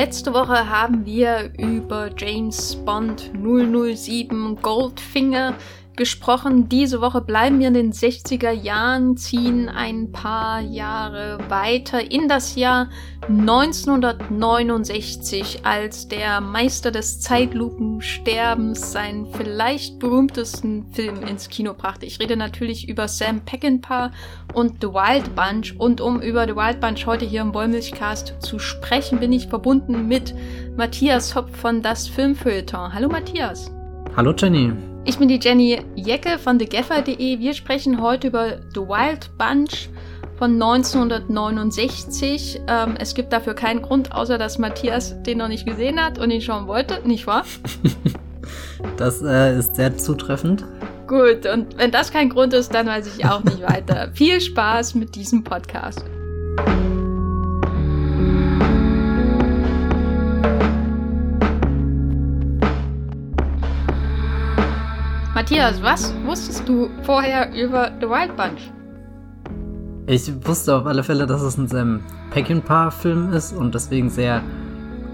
Letzte Woche haben wir über James Bond 007 Goldfinger gesprochen. Diese Woche bleiben wir in den 60er Jahren, ziehen ein paar Jahre weiter in das Jahr 1969, als der Meister des Zeitlupensterbens seinen vielleicht berühmtesten Film ins Kino brachte. Ich rede natürlich über Sam Peckinpah und The Wild Bunch. Und um über The Wild Bunch heute hier im Wollmilchcast zu sprechen, bin ich verbunden mit Matthias Hopp von Das Filmfeuilleton. Hallo Matthias. Hallo Jenny. Ich bin die Jenny Jecke von thegaffer.de. Wir sprechen heute über The Wild Bunch von 1969. Ähm, es gibt dafür keinen Grund, außer dass Matthias den noch nicht gesehen hat und ihn schauen wollte, nicht wahr? das äh, ist sehr zutreffend. Gut, und wenn das kein Grund ist, dann weiß ich auch nicht weiter. Viel Spaß mit diesem Podcast. Matthias, was wusstest du vorher über The Wild Bunch? Ich wusste auf alle Fälle, dass es ein Sam Peckinpah-Film ist und deswegen sehr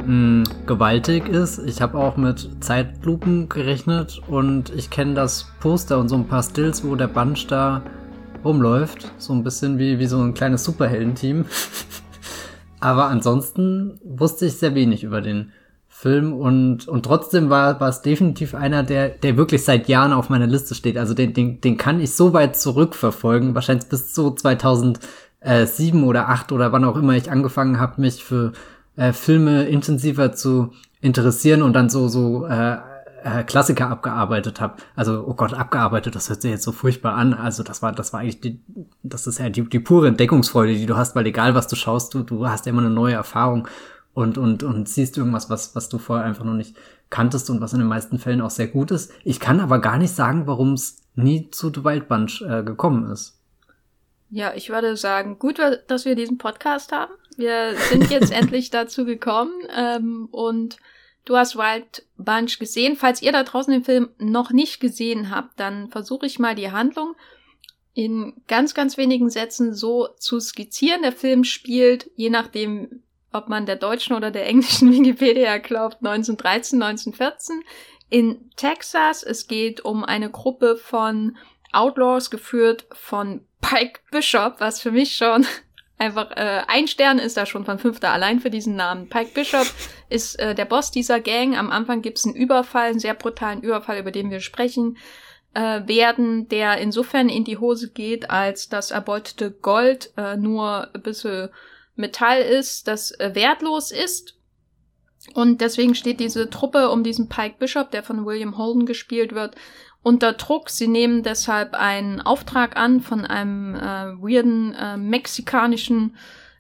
mh, mm, gewaltig ist. Ich habe auch mit Zeitlupen gerechnet und ich kenne das Poster und so ein paar Stills, wo der Bunch da rumläuft. So ein bisschen wie, wie so ein kleines Superheldenteam. Aber ansonsten wusste ich sehr wenig über den Film und, und trotzdem war, war es definitiv einer, der, der wirklich seit Jahren auf meiner Liste steht. Also den, den, den kann ich so weit zurückverfolgen, wahrscheinlich bis so 2007 oder 8 oder wann auch immer ich angefangen habe, mich für äh, Filme intensiver zu interessieren und dann so, so äh, äh, Klassiker abgearbeitet habe. Also, oh Gott, abgearbeitet, das hört sich jetzt so furchtbar an. Also, das war, das war eigentlich die, das ist ja die, die pure Entdeckungsfreude, die du hast, weil egal was du schaust, du, du hast ja immer eine neue Erfahrung und, und, und siehst irgendwas, was, was du vorher einfach noch nicht kanntest und was in den meisten Fällen auch sehr gut ist. Ich kann aber gar nicht sagen, warum es nie zu The Wild Bunch äh, gekommen ist. Ja, ich würde sagen, gut, dass wir diesen Podcast haben. Wir sind jetzt endlich dazu gekommen ähm, und du hast Wild Bunch gesehen. Falls ihr da draußen den Film noch nicht gesehen habt, dann versuche ich mal die Handlung in ganz, ganz wenigen Sätzen so zu skizzieren. Der Film spielt, je nachdem, ob man der deutschen oder der englischen Wikipedia glaubt, 1913, 1914 in Texas. Es geht um eine Gruppe von Outlaws geführt von Pike Bishop, was für mich schon einfach äh, ein Stern ist da schon von fünfter allein für diesen Namen. Pike Bishop ist äh, der Boss dieser Gang. Am Anfang gibt's einen Überfall, einen sehr brutalen Überfall, über den wir sprechen äh, werden, der insofern in die Hose geht, als das erbeutete Gold äh, nur ein bisschen Metall ist, das äh, wertlos ist. Und deswegen steht diese Truppe um diesen Pike Bishop, der von William Holden gespielt wird, unter Druck. Sie nehmen deshalb einen Auftrag an von einem äh, weirden äh, mexikanischen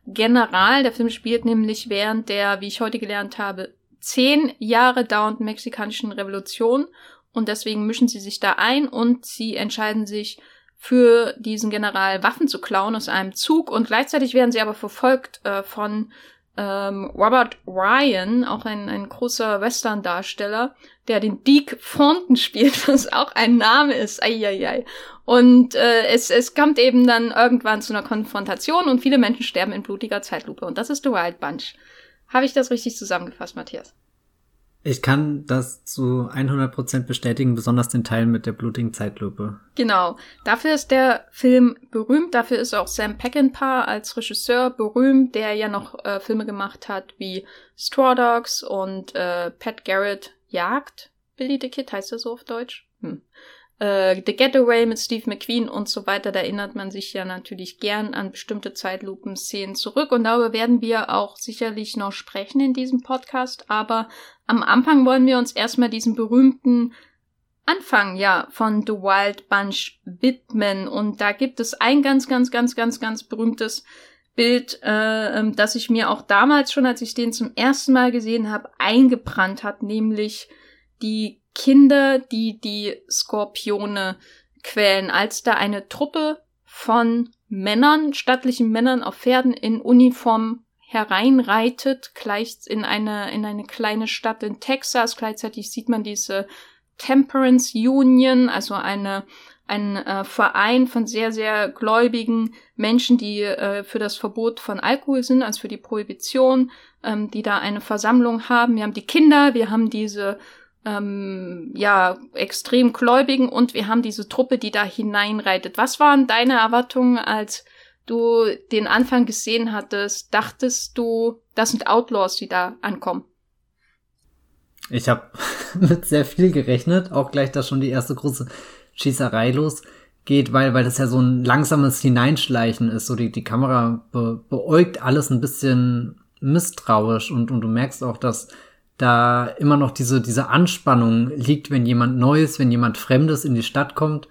General. Der Film spielt nämlich während der, wie ich heute gelernt habe, zehn Jahre dauernden mexikanischen Revolution. Und deswegen mischen sie sich da ein und sie entscheiden sich für diesen General Waffen zu klauen aus einem Zug und gleichzeitig werden sie aber verfolgt äh, von ähm, Robert Ryan, auch ein, ein großer Western-Darsteller, der den Deke Thornton spielt, was auch ein Name ist. Eieiei. Und äh, es, es kommt eben dann irgendwann zu einer Konfrontation und viele Menschen sterben in blutiger Zeitlupe. Und das ist The Wild Bunch. Habe ich das richtig zusammengefasst, Matthias? Ich kann das zu 100% bestätigen, besonders den Teil mit der blutigen Zeitlupe. Genau. Dafür ist der Film berühmt. Dafür ist auch Sam Peckinpah als Regisseur berühmt, der ja noch äh, Filme gemacht hat wie Straw Dogs und äh, Pat Garrett Jagd. Billy the Kid heißt er so auf Deutsch? Hm äh, The Getaway mit Steve McQueen und so weiter, da erinnert man sich ja natürlich gern an bestimmte Zeitlupen-Szenen zurück. Und darüber werden wir auch sicherlich noch sprechen in diesem Podcast, aber am Anfang wollen wir uns erstmal diesen berühmten Anfang, ja, von The Wild Bunch widmen. Und da gibt es ein ganz, ganz, ganz, ganz, ganz berühmtes Bild, äh, ähm, das ich mir auch damals schon, als ich den zum ersten Mal gesehen habe, eingebrannt hat, nämlich die Kinder, die die Skorpione quälen, als da eine Truppe von Männern, stattlichen Männern auf Pferden in Uniform hereinreitet, gleich in eine, in eine kleine Stadt in Texas. Gleichzeitig sieht man diese Temperance Union, also eine ein äh, Verein von sehr, sehr gläubigen Menschen, die äh, für das Verbot von Alkohol sind, also für die Prohibition, ähm, die da eine Versammlung haben. Wir haben die Kinder, wir haben diese ähm, ja, extrem Gläubigen und wir haben diese Truppe, die da hineinreitet. Was waren deine Erwartungen, als du den Anfang gesehen hattest? Dachtest du, das sind Outlaws, die da ankommen? Ich habe mit sehr viel gerechnet, auch gleich, dass schon die erste große Schießerei losgeht, weil, weil das ja so ein langsames Hineinschleichen ist. So die, die Kamera be, beäugt alles ein bisschen misstrauisch und, und du merkst auch, dass da immer noch diese, diese Anspannung liegt, wenn jemand Neues, wenn jemand Fremdes in die Stadt kommt,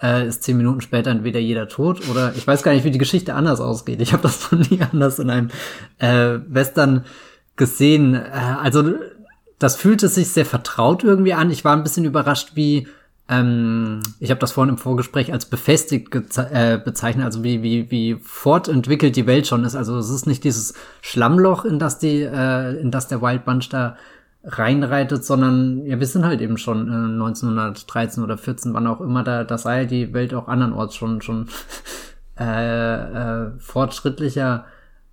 äh, ist zehn Minuten später entweder jeder tot oder ich weiß gar nicht, wie die Geschichte anders ausgeht. Ich habe das noch nie anders in einem äh, Western gesehen. Äh, also das fühlte sich sehr vertraut irgendwie an. Ich war ein bisschen überrascht, wie ähm, ich habe das vorhin im Vorgespräch als befestigt äh, bezeichnet, also wie, wie, wie fortentwickelt die Welt schon ist. Also es ist nicht dieses Schlammloch, in das die, äh, in das der Wild Bunch da reinreitet, sondern ja, wir sind halt eben schon äh, 1913 oder 14, wann auch immer, da, da sei die Welt auch andernorts schon, schon äh, äh, fortschrittlicher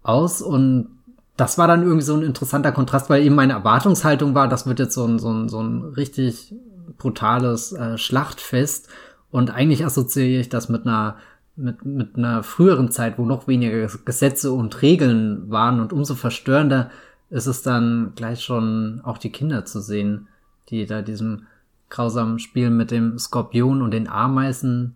aus und das war dann irgendwie so ein interessanter Kontrast, weil eben meine Erwartungshaltung war, das wird jetzt so ein, so ein, so ein richtig brutales äh, Schlachtfest. Und eigentlich assoziiere ich das mit einer, mit, mit einer früheren Zeit, wo noch weniger Gesetze und Regeln waren und umso verstörender ist es dann gleich schon auch die Kinder zu sehen, die da diesem grausamen Spiel mit dem Skorpion und den Ameisen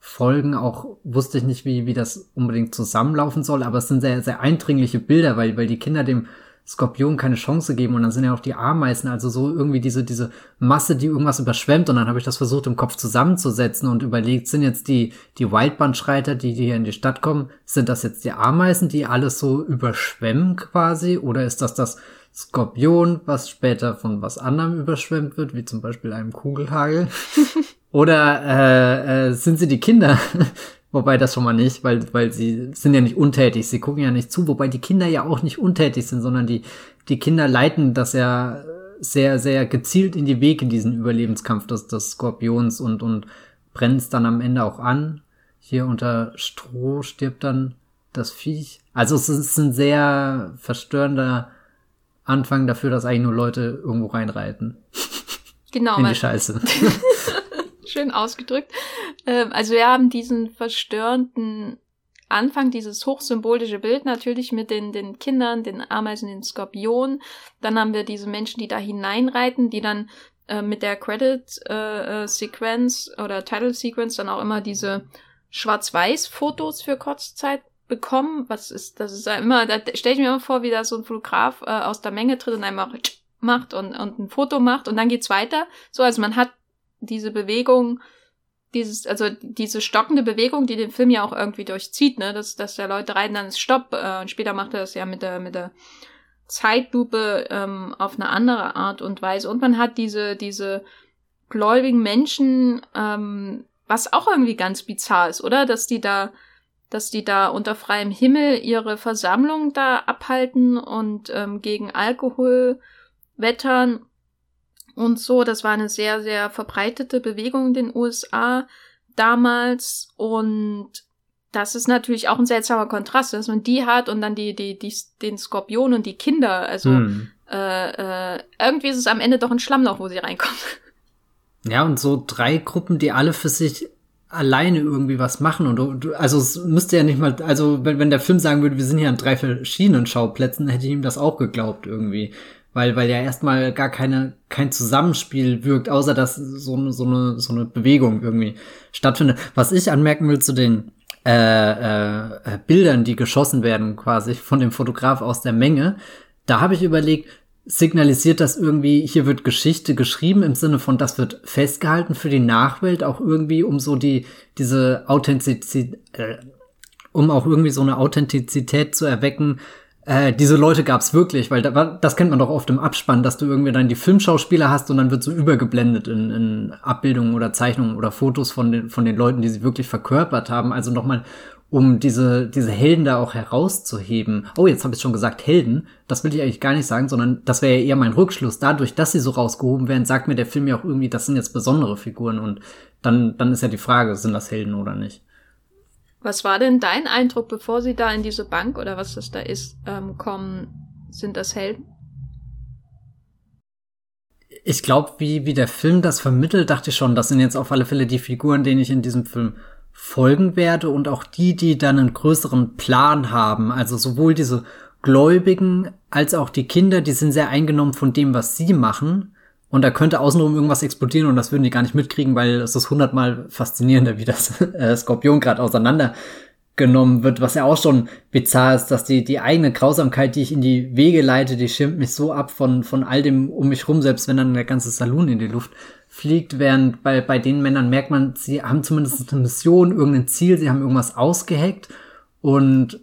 folgen. Auch wusste ich nicht, wie, wie das unbedingt zusammenlaufen soll, aber es sind sehr, sehr eindringliche Bilder, weil, weil die Kinder dem Skorpion keine Chance geben und dann sind ja auch die Ameisen, also so irgendwie diese, diese Masse, die irgendwas überschwemmt und dann habe ich das versucht im Kopf zusammenzusetzen und überlegt, sind jetzt die, die Wildbandschreiter, die, die hier in die Stadt kommen, sind das jetzt die Ameisen, die alles so überschwemmen quasi oder ist das das Skorpion, was später von was anderem überschwemmt wird, wie zum Beispiel einem Kugelhagel? Oder äh, äh, sind sie die Kinder, Wobei das schon mal nicht, weil, weil sie sind ja nicht untätig, sie gucken ja nicht zu, wobei die Kinder ja auch nicht untätig sind, sondern die, die Kinder leiten das ja sehr, sehr gezielt in die Wege in diesen Überlebenskampf des, des Skorpions und, und brennen es dann am Ende auch an. Hier unter Stroh stirbt dann das Viech. Also es ist ein sehr verstörender Anfang dafür, dass eigentlich nur Leute irgendwo reinreiten. Genau. In die Scheiße. Schön ausgedrückt. Ähm, also wir haben diesen verstörenden Anfang, dieses hochsymbolische Bild natürlich mit den, den Kindern, den Ameisen, den Skorpionen. Dann haben wir diese Menschen, die da hineinreiten, die dann äh, mit der Credit-Sequenz äh, äh oder Title-Sequence dann auch immer diese Schwarz-Weiß-Fotos für Kurzzeit bekommen. Was ist, das ist ja immer, da stelle ich mir immer vor, wie da so ein Fotograf aus der Menge tritt und einmal macht und, und ein Foto macht und dann geht's weiter. So, also man hat diese Bewegung, dieses, also diese stockende Bewegung, die den Film ja auch irgendwie durchzieht, ne, dass, dass der Leute reiten, dann ist Stopp, äh, und später macht er das ja mit der, mit der Zeitlupe ähm, auf eine andere Art und Weise. Und man hat diese, diese gläubigen Menschen, ähm, was auch irgendwie ganz bizarr ist, oder? Dass die da, dass die da unter freiem Himmel ihre Versammlung da abhalten und ähm, gegen Alkohol wettern und so. Das war eine sehr, sehr verbreitete Bewegung in den USA damals und das ist natürlich auch ein seltsamer Kontrast, dass man die hat und dann die, die, die, den Skorpion und die Kinder. Also hm. äh, äh, irgendwie ist es am Ende doch ein Schlammloch, wo sie reinkommen. Ja, und so drei Gruppen, die alle für sich alleine irgendwie was machen und du, also es müsste ja nicht mal, also wenn, wenn der Film sagen würde, wir sind hier an drei verschiedenen Schauplätzen, hätte ich ihm das auch geglaubt irgendwie weil, weil ja erstmal gar keine, kein Zusammenspiel wirkt, außer dass so eine, so eine, so eine Bewegung irgendwie stattfindet. Was ich anmerken will zu den äh, äh, Bildern, die geschossen werden, quasi von dem Fotograf aus der Menge, da habe ich überlegt, signalisiert das irgendwie, hier wird Geschichte geschrieben im Sinne von, das wird festgehalten für die Nachwelt, auch irgendwie um so die, diese Authentizität, äh, um auch irgendwie so eine Authentizität zu erwecken, äh, diese Leute gab's wirklich, weil da, das kennt man doch oft im Abspann, dass du irgendwie dann die Filmschauspieler hast und dann wird so übergeblendet in, in Abbildungen oder Zeichnungen oder Fotos von den, von den Leuten, die sie wirklich verkörpert haben. Also nochmal um diese, diese Helden da auch herauszuheben. Oh, jetzt habe ich schon gesagt Helden. Das will ich eigentlich gar nicht sagen, sondern das wäre ja eher mein Rückschluss. Dadurch, dass sie so rausgehoben werden, sagt mir der Film ja auch irgendwie, das sind jetzt besondere Figuren. Und dann, dann ist ja die Frage, sind das Helden oder nicht? Was war denn dein Eindruck, bevor sie da in diese Bank oder was das da ist, ähm, kommen? Sind das Helden? Ich glaube, wie, wie der Film das vermittelt, dachte ich schon, das sind jetzt auf alle Fälle die Figuren, denen ich in diesem Film folgen werde und auch die, die dann einen größeren Plan haben. Also sowohl diese Gläubigen als auch die Kinder, die sind sehr eingenommen von dem, was sie machen. Und da könnte außenrum irgendwas explodieren und das würden die gar nicht mitkriegen, weil es ist hundertmal faszinierender, wie das äh, Skorpion gerade auseinandergenommen wird, was ja auch schon bizarr ist, dass die, die eigene Grausamkeit, die ich in die Wege leite, die schirmt mich so ab von, von all dem um mich rum, selbst wenn dann der ganze Saloon in die Luft fliegt, während bei, bei den Männern merkt man, sie haben zumindest eine Mission, irgendein Ziel, sie haben irgendwas ausgeheckt und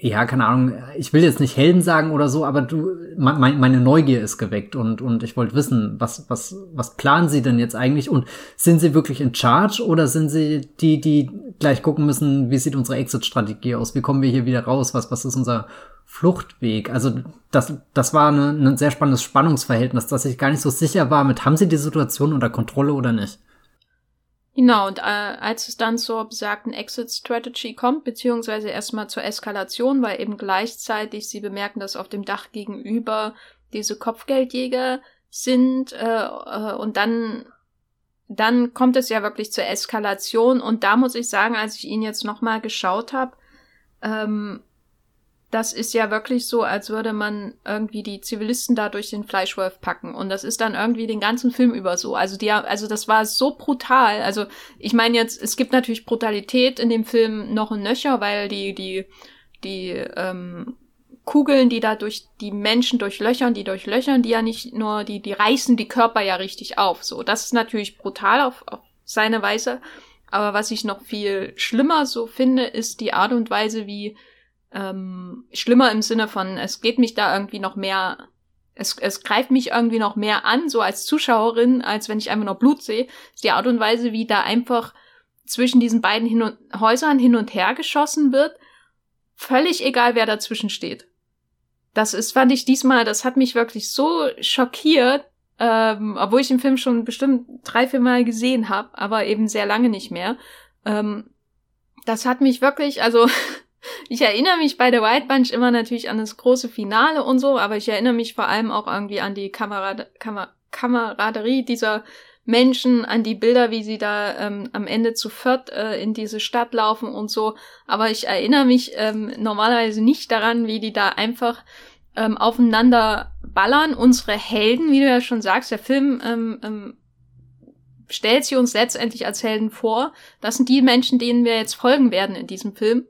ja, keine Ahnung, ich will jetzt nicht Helden sagen oder so, aber du, mein, meine Neugier ist geweckt und, und ich wollte wissen, was, was, was planen sie denn jetzt eigentlich und sind sie wirklich in Charge oder sind sie die, die gleich gucken müssen, wie sieht unsere Exit-Strategie aus, wie kommen wir hier wieder raus, was, was ist unser Fluchtweg? Also, das, das war ein sehr spannendes Spannungsverhältnis, dass ich gar nicht so sicher war mit, haben sie die Situation unter Kontrolle oder nicht? Genau, und äh, als es dann zur besagten Exit-Strategy kommt, beziehungsweise erstmal zur Eskalation, weil eben gleichzeitig sie bemerken, dass auf dem Dach gegenüber diese Kopfgeldjäger sind äh, äh, und dann dann kommt es ja wirklich zur Eskalation. Und da muss ich sagen, als ich ihn jetzt nochmal geschaut habe, ähm, das ist ja wirklich so, als würde man irgendwie die Zivilisten da durch den Fleischwolf packen. Und das ist dann irgendwie den ganzen Film über so. Also die, also das war so brutal. Also ich meine jetzt, es gibt natürlich Brutalität in dem Film noch ein Nöcher, weil die, die, die ähm, Kugeln, die da durch die Menschen durchlöchern, die durchlöchern, die ja nicht nur, die, die reißen die Körper ja richtig auf. So, das ist natürlich brutal auf, auf seine Weise. Aber was ich noch viel schlimmer so finde, ist die Art und Weise, wie ähm, schlimmer im Sinne von, es geht mich da irgendwie noch mehr, es, es greift mich irgendwie noch mehr an, so als Zuschauerin, als wenn ich einfach noch Blut sehe, ist die Art und Weise, wie da einfach zwischen diesen beiden hin und, Häusern hin und her geschossen wird, völlig egal, wer dazwischen steht. Das ist, fand ich diesmal, das hat mich wirklich so schockiert, ähm, obwohl ich den Film schon bestimmt drei, vier Mal gesehen habe, aber eben sehr lange nicht mehr. Ähm, das hat mich wirklich, also Ich erinnere mich bei der White Bunch immer natürlich an das große Finale und so, aber ich erinnere mich vor allem auch irgendwie an die Kamerad Kamer Kameraderie dieser Menschen, an die Bilder, wie sie da ähm, am Ende zu viert äh, in diese Stadt laufen und so. Aber ich erinnere mich ähm, normalerweise nicht daran, wie die da einfach ähm, aufeinander ballern. Unsere Helden, wie du ja schon sagst, der Film ähm, ähm, stellt sie uns letztendlich als Helden vor. Das sind die Menschen, denen wir jetzt folgen werden in diesem Film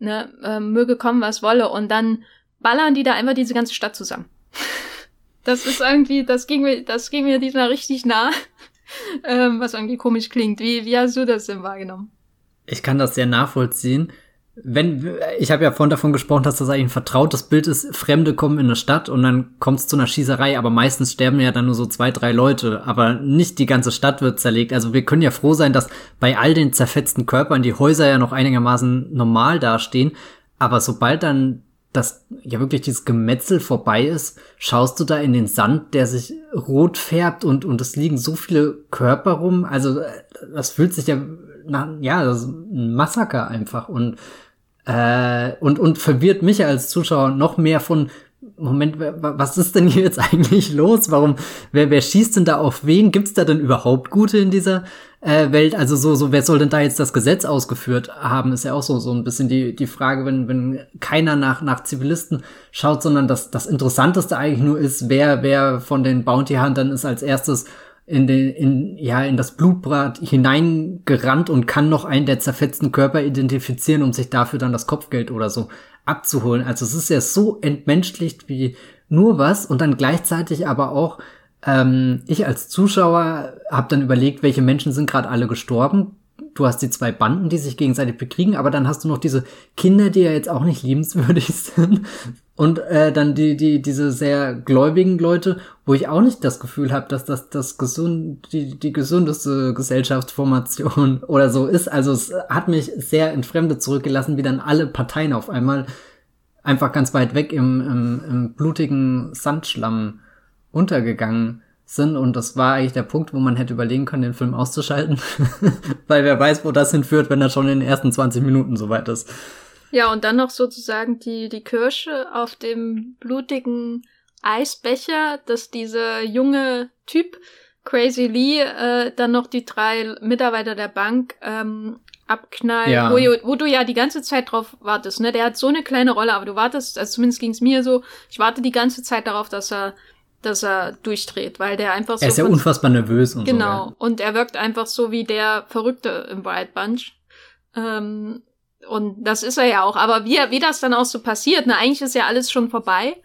ne, äh, möge kommen, was wolle. Und dann ballern die da einfach diese ganze Stadt zusammen. das ist irgendwie, das ging mir, das ging mir diesmal richtig nah, ähm, was irgendwie komisch klingt. Wie, wie hast du das denn wahrgenommen? Ich kann das sehr nachvollziehen wenn, ich habe ja vorhin davon gesprochen, dass das eigentlich ein vertrautes Bild ist, Fremde kommen in eine Stadt und dann kommt es zu einer Schießerei, aber meistens sterben ja dann nur so zwei, drei Leute, aber nicht die ganze Stadt wird zerlegt. Also wir können ja froh sein, dass bei all den zerfetzten Körpern die Häuser ja noch einigermaßen normal dastehen, aber sobald dann das ja wirklich dieses Gemetzel vorbei ist, schaust du da in den Sand, der sich rot färbt und und es liegen so viele Körper rum. Also das fühlt sich ja nach, ja, das ist ein Massaker einfach und äh, und, und verwirrt mich als Zuschauer noch mehr von, Moment, was ist denn hier jetzt eigentlich los? Warum, wer, wer schießt denn da auf wen? Gibt's da denn überhaupt Gute in dieser äh, Welt? Also so, so, wer soll denn da jetzt das Gesetz ausgeführt haben? Ist ja auch so, so ein bisschen die, die Frage, wenn, wenn keiner nach, nach Zivilisten schaut, sondern das, das Interessanteste eigentlich nur ist, wer, wer von den Bounty Huntern ist als erstes in den, in, ja, in das Blutbad hineingerannt und kann noch einen der zerfetzten Körper identifizieren, um sich dafür dann das Kopfgeld oder so abzuholen. Also es ist ja so entmenschlicht wie nur was und dann gleichzeitig aber auch, ähm, ich als Zuschauer habe dann überlegt, welche Menschen sind gerade alle gestorben. Du hast die zwei Banden, die sich gegenseitig bekriegen, aber dann hast du noch diese Kinder, die ja jetzt auch nicht liebenswürdig sind. Und äh, dann die, die, diese sehr gläubigen Leute, wo ich auch nicht das Gefühl habe, dass das das gesund, die, die gesundeste Gesellschaftsformation oder so ist. Also es hat mich sehr entfremdet zurückgelassen, wie dann alle Parteien auf einmal einfach ganz weit weg im, im, im blutigen Sandschlamm untergegangen sind. Und das war eigentlich der Punkt, wo man hätte überlegen können, den Film auszuschalten. Weil wer weiß, wo das hinführt, wenn er schon in den ersten 20 Minuten soweit ist. Ja, und dann noch sozusagen die, die Kirsche auf dem blutigen Eisbecher, dass dieser junge Typ, Crazy Lee, äh, dann noch die drei Mitarbeiter der Bank ähm, abknallt, ja. wo, wo, du ja die ganze Zeit drauf wartest, ne? Der hat so eine kleine Rolle, aber du wartest, also zumindest ging es mir so, ich warte die ganze Zeit darauf, dass er dass er durchdreht, weil der einfach so. Er ist ja unfassbar nervös und Genau. So, ja. Und er wirkt einfach so wie der Verrückte im Wild Bunch. Ähm, und das ist er ja auch. Aber wie, wie das dann auch so passiert, ne, eigentlich ist ja alles schon vorbei.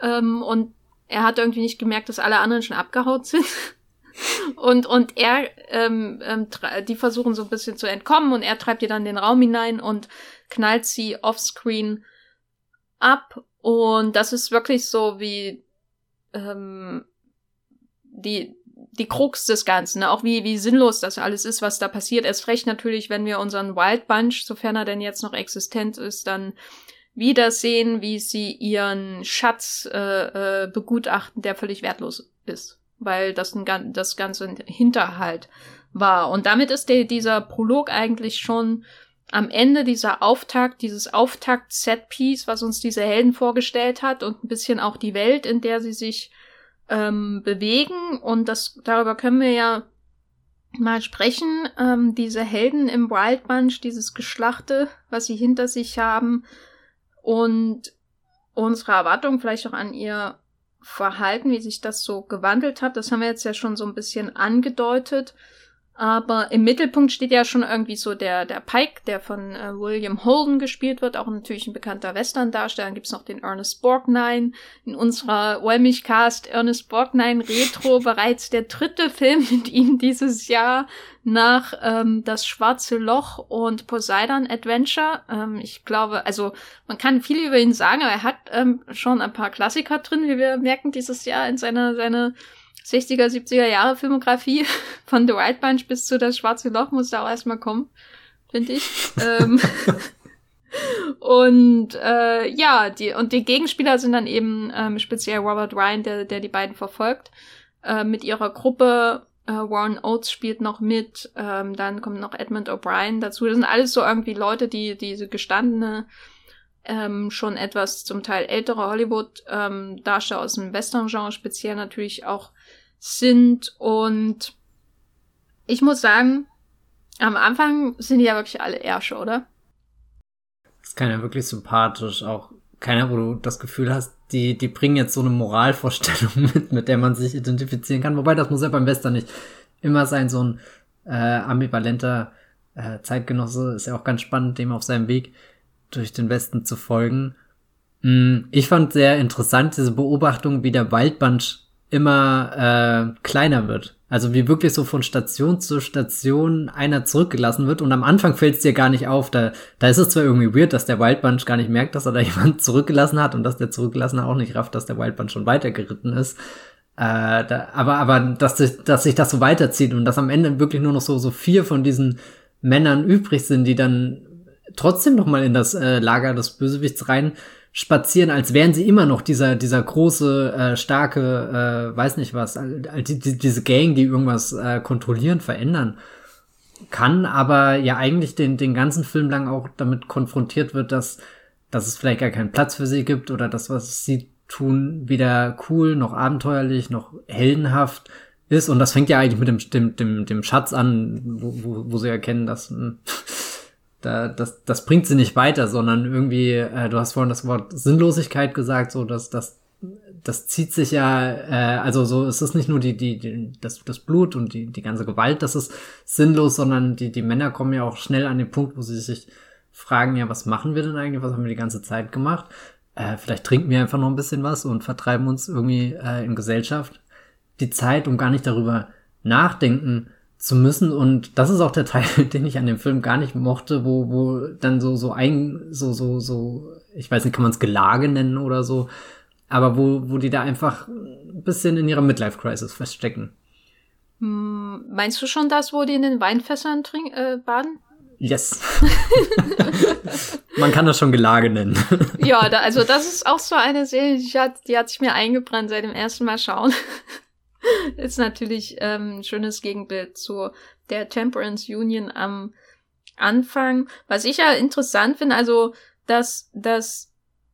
Ähm, und er hat irgendwie nicht gemerkt, dass alle anderen schon abgehaut sind. und, und er, ähm, ähm, die versuchen so ein bisschen zu entkommen und er treibt ihr dann den Raum hinein und knallt sie offscreen ab. Und das ist wirklich so wie ähm, die, die Krux des Ganzen, ne? auch wie, wie sinnlos das alles ist, was da passiert. Erst recht natürlich, wenn wir unseren Wild Bunch, sofern er denn jetzt noch existent ist, dann wiedersehen, wie sie ihren Schatz äh, äh, begutachten, der völlig wertlos ist, weil das ein, das ganze Hinterhalt war. Und damit ist der, dieser Prolog eigentlich schon am Ende dieser Auftakt, dieses Auftakt-Set-Piece, was uns diese Helden vorgestellt hat und ein bisschen auch die Welt, in der sie sich ähm, bewegen. Und das, darüber können wir ja mal sprechen. Ähm, diese Helden im Wild Bunch, dieses Geschlachte, was sie hinter sich haben und unsere Erwartung vielleicht auch an ihr Verhalten, wie sich das so gewandelt hat, das haben wir jetzt ja schon so ein bisschen angedeutet. Aber im Mittelpunkt steht ja schon irgendwie so der, der Pike, der von äh, William Holden gespielt wird, auch natürlich ein bekannter Western-Darsteller. Dann gibt's noch den Ernest Borgnine. In unserer Wellmich-Cast Ernest Borgnine Retro bereits der dritte Film mit ihm dieses Jahr nach ähm, Das Schwarze Loch und Poseidon Adventure. Ähm, ich glaube, also man kann viel über ihn sagen, aber er hat ähm, schon ein paar Klassiker drin, wie wir merken dieses Jahr in seiner, seine 60er, 70er Jahre Filmografie von The White Bunch bis zu Das Schwarze Loch muss da auch erstmal kommen, finde ich. ähm, und äh, ja, die und die Gegenspieler sind dann eben ähm, speziell Robert Ryan, der, der die beiden verfolgt, äh, mit ihrer Gruppe. Äh, Warren Oates spielt noch mit, ähm, dann kommt noch Edmund O'Brien dazu. Das sind alles so irgendwie Leute, die diese gestandene ähm, schon etwas zum Teil ältere Hollywood-Darsteller ähm, aus dem Western-Genre speziell natürlich auch sind. Und ich muss sagen, am Anfang sind die ja wirklich alle Ärsche, oder? Das ist keiner wirklich sympathisch, auch keiner, wo du das Gefühl hast, die, die bringen jetzt so eine Moralvorstellung mit, mit der man sich identifizieren kann. Wobei das muss ja beim Western nicht immer sein, so ein äh, ambivalenter äh, Zeitgenosse ist ja auch ganz spannend, dem auf seinem Weg durch den Westen zu folgen. Mm, ich fand sehr interessant diese Beobachtung, wie der Waldband immer äh, kleiner wird. Also wie wirklich so von Station zu Station einer zurückgelassen wird und am Anfang fällt es dir gar nicht auf. Da, da ist es zwar irgendwie weird, dass der Wildbunch gar nicht merkt, dass er da jemand zurückgelassen hat und dass der Zurückgelassene auch nicht rafft, dass der Wildbunch schon weitergeritten ist. Äh, da, aber aber dass, dass sich das so weiterzieht und dass am Ende wirklich nur noch so, so vier von diesen Männern übrig sind, die dann trotzdem noch mal in das äh, Lager des Bösewichts rein spazieren, als wären sie immer noch dieser, dieser große, äh, starke, äh, weiß nicht was, die, die, diese Gang, die irgendwas äh, kontrollieren, verändern kann, aber ja eigentlich den, den ganzen Film lang auch damit konfrontiert wird, dass, dass es vielleicht gar keinen Platz für sie gibt oder das, was sie tun, weder cool, noch abenteuerlich, noch heldenhaft ist. Und das fängt ja eigentlich mit dem, dem, dem, dem Schatz an, wo, wo, wo sie erkennen, dass hm, da, das, das bringt sie nicht weiter, sondern irgendwie, äh, du hast vorhin das Wort Sinnlosigkeit gesagt, so dass das, das zieht sich ja, äh, also so es ist nicht nur die, die, die das, das Blut und die, die ganze Gewalt, das ist sinnlos, sondern die, die Männer kommen ja auch schnell an den Punkt, wo sie sich fragen, ja, was machen wir denn eigentlich, was haben wir die ganze Zeit gemacht? Äh, vielleicht trinken wir einfach noch ein bisschen was und vertreiben uns irgendwie äh, in Gesellschaft die Zeit, um gar nicht darüber nachdenken zu müssen. Und das ist auch der Teil, den ich an dem Film gar nicht mochte, wo, wo dann so, so ein, so, so, so, ich weiß nicht, kann man es Gelage nennen oder so, aber wo, wo die da einfach ein bisschen in ihrer Midlife-Crisis feststecken. Hm, meinst du schon das, wo die in den Weinfässern trink, äh, baden? Yes. Man kann das schon Gelage nennen. ja, da, also das ist auch so eine Serie, die hat, die hat sich mir eingebrannt seit dem ersten Mal schauen. ist natürlich ähm, ein schönes Gegenbild zu der Temperance Union am Anfang. Was ich ja interessant finde, also, dass, dass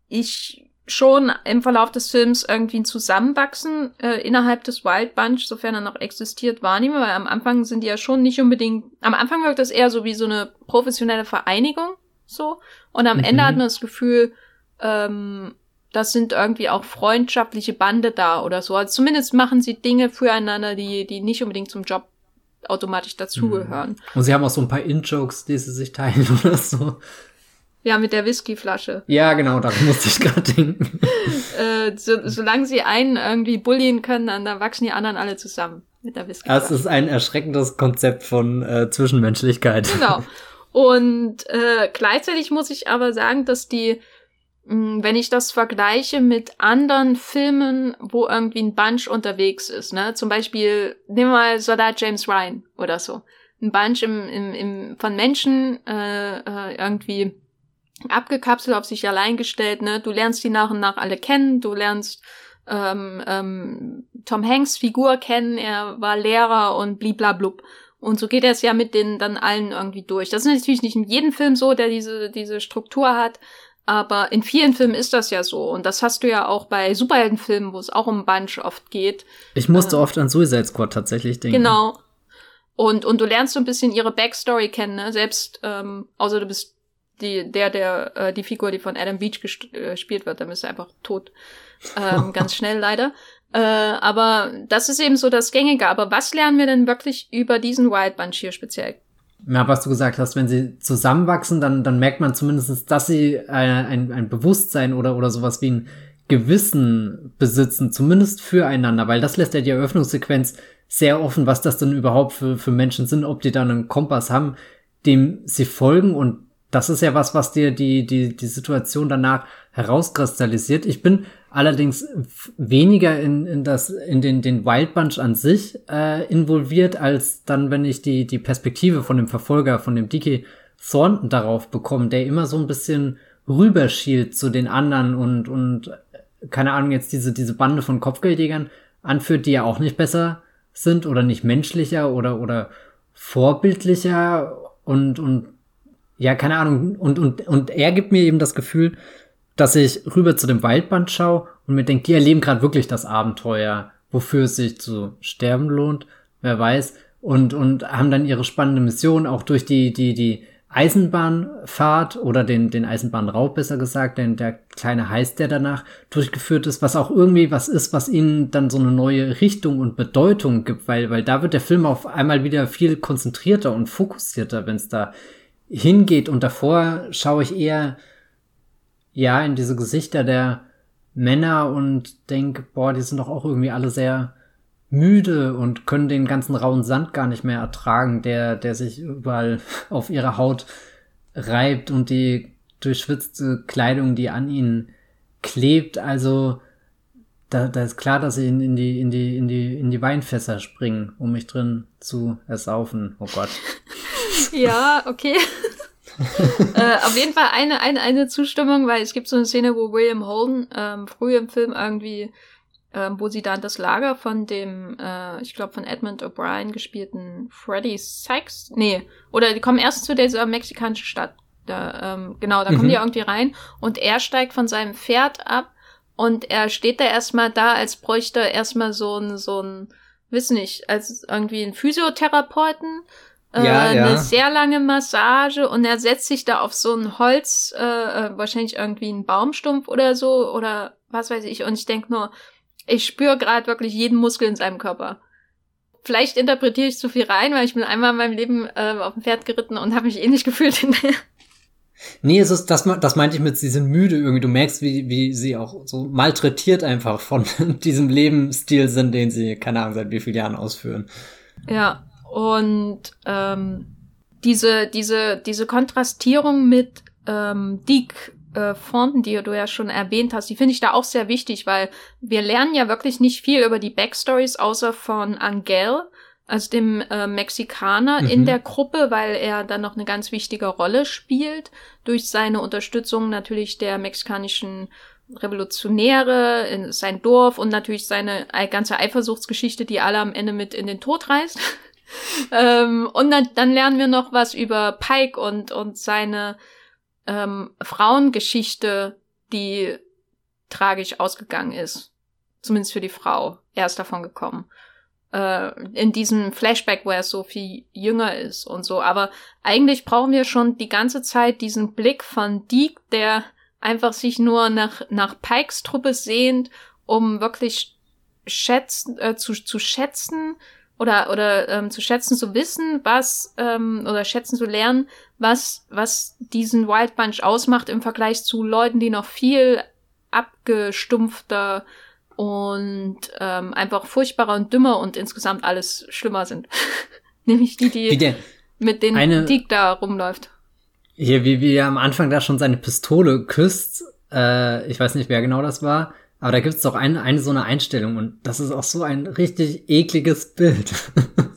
ich schon im Verlauf des Films irgendwie ein Zusammenwachsen äh, innerhalb des Wild Bunch, sofern er noch existiert, wahrnehme, weil am Anfang sind die ja schon nicht unbedingt, am Anfang wirkt das eher so wie so eine professionelle Vereinigung, so, und am mhm. Ende hat man das Gefühl, ähm, das sind irgendwie auch freundschaftliche Bande da oder so. Also zumindest machen sie Dinge füreinander, die, die nicht unbedingt zum Job automatisch dazugehören. Mhm. Und sie haben auch so ein paar In-Jokes, die sie sich teilen oder so. Ja, mit der Whiskyflasche. Ja, genau, daran musste ich gerade denken. äh, so, solange sie einen irgendwie bullien können, dann, wachsen die anderen alle zusammen mit der Whiskyflasche. Das ist ein erschreckendes Konzept von äh, Zwischenmenschlichkeit. Genau. Und äh, gleichzeitig muss ich aber sagen, dass die, wenn ich das vergleiche mit anderen Filmen, wo irgendwie ein Bunch unterwegs ist, ne, zum Beispiel, nehmen wir mal Soldat James Ryan oder so. Ein Bunch im, im, im, von Menschen äh, äh, irgendwie abgekapselt, auf sich allein gestellt, ne? Du lernst die nach und nach alle kennen, du lernst ähm, ähm, Tom Hanks Figur kennen, er war Lehrer und bliblablub. Und so geht er es ja mit den dann allen irgendwie durch. Das ist natürlich nicht in jedem Film so, der diese, diese Struktur hat, aber in vielen Filmen ist das ja so. Und das hast du ja auch bei Superheldenfilmen, wo es auch um Bunch oft geht. Ich musste äh, oft an Suicide Squad tatsächlich denken. Genau. Und, und du lernst so ein bisschen ihre Backstory kennen, ne? Selbst, ähm, außer du bist die, der, der, äh, die Figur, die von Adam Beach äh, gespielt wird, dann ist er einfach tot. Ähm, ganz schnell leider. Äh, aber das ist eben so das Gängige. Aber was lernen wir denn wirklich über diesen Wild Bunch hier speziell? Ja, was du gesagt hast, wenn sie zusammenwachsen, dann, dann merkt man zumindest, dass sie ein, ein, ein Bewusstsein oder, oder sowas wie ein Gewissen besitzen, zumindest füreinander, weil das lässt ja die Eröffnungssequenz sehr offen, was das denn überhaupt für, für Menschen sind, ob die dann einen Kompass haben, dem sie folgen. Und das ist ja was, was dir die, die, die Situation danach herauskristallisiert. Ich bin allerdings weniger in, in das, in den, den Wild Bunch an sich äh, involviert, als dann, wenn ich die, die Perspektive von dem Verfolger, von dem DK Thornton darauf bekomme, der immer so ein bisschen rüberschielt zu den anderen und, und keine Ahnung, jetzt diese, diese Bande von Kopfgeldjägern anführt, die ja auch nicht besser sind oder nicht menschlicher oder, oder vorbildlicher und, und ja, keine Ahnung. Und, und, und er gibt mir eben das Gefühl, dass ich rüber zu dem Waldband schaue und mir denke, die erleben gerade wirklich das Abenteuer, wofür es sich zu sterben lohnt, wer weiß. Und, und haben dann ihre spannende Mission auch durch die, die, die Eisenbahnfahrt oder den, den Eisenbahnraub besser gesagt, denn der kleine Heiß, der danach durchgeführt ist, was auch irgendwie was ist, was ihnen dann so eine neue Richtung und Bedeutung gibt, weil, weil da wird der Film auf einmal wieder viel konzentrierter und fokussierter, wenn es da hingeht. Und davor schaue ich eher, ja, in diese Gesichter der Männer und denke, boah, die sind doch auch irgendwie alle sehr müde und können den ganzen rauen Sand gar nicht mehr ertragen, der, der sich überall auf ihrer Haut reibt und die durchschwitzte Kleidung, die an ihnen klebt. Also, da, da ist klar, dass sie in, in, die, in, die, in, die, in die Weinfässer springen, um mich drin zu ersaufen. Oh Gott. ja, okay. äh, auf jeden Fall eine, eine, eine Zustimmung, weil es gibt so eine Szene, wo William Holden ähm, früh im Film irgendwie, ähm, wo sie dann das Lager von dem, äh, ich glaube von Edmund O'Brien gespielten Freddy Sykes, nee, oder die kommen erst zu dieser mexikanischen Stadt. Da, ähm, genau, da mhm. kommen die irgendwie rein und er steigt von seinem Pferd ab und er steht da erstmal da, als bräuchte er erstmal so ein, so ein, wissen nicht, als irgendwie ein Physiotherapeuten äh, ja, ja. eine sehr lange Massage und er setzt sich da auf so ein Holz, äh, äh wahrscheinlich irgendwie einen Baumstumpf oder so oder was weiß ich. Und ich denk nur, ich spüre gerade wirklich jeden Muskel in seinem Körper. Vielleicht interpretiere ich zu viel rein, weil ich bin einmal in meinem Leben äh, auf dem Pferd geritten und habe mich ähnlich gefühlt hinterher. Nee, es ist, das, das meinte ich mit, sie sind müde irgendwie. Du merkst, wie, wie sie auch so malträtiert einfach von diesem Lebensstil sind, den sie, keine Ahnung, seit wie vielen Jahren ausführen. Ja, Und ähm, diese, diese, diese Kontrastierung mit ähm, Deke äh, Fonten, die du ja schon erwähnt hast, die finde ich da auch sehr wichtig, weil wir lernen ja wirklich nicht viel über die Backstories außer von Angel, also dem äh, Mexikaner mhm. in der Gruppe, weil er dann noch eine ganz wichtige Rolle spielt durch seine Unterstützung natürlich der mexikanischen Revolutionäre in sein Dorf und natürlich seine ganze Eifersuchtsgeschichte, die alle am Ende mit in den Tod reißt. ähm, und dann, dann lernen wir noch was über Pike und, und seine ähm, Frauengeschichte, die tragisch ausgegangen ist. Zumindest für die Frau. Er ist davon gekommen. Äh, in diesem Flashback, wo er so viel jünger ist und so. Aber eigentlich brauchen wir schon die ganze Zeit diesen Blick von Deke, der einfach sich nur nach, nach Pikes Truppe sehnt, um wirklich schätzen, äh, zu, zu schätzen oder, oder ähm, zu schätzen zu wissen, was, ähm, oder schätzen zu lernen, was, was diesen Wild Bunch ausmacht im Vergleich zu Leuten, die noch viel abgestumpfter und ähm, einfach furchtbarer und dümmer und insgesamt alles schlimmer sind. Nämlich die, die mit den eine, Dick da rumläuft. Hier, wie, wie er am Anfang da schon seine Pistole küsst, äh, ich weiß nicht, wer genau das war, aber da gibt's doch eine, eine so eine Einstellung und das ist auch so ein richtig ekliges Bild.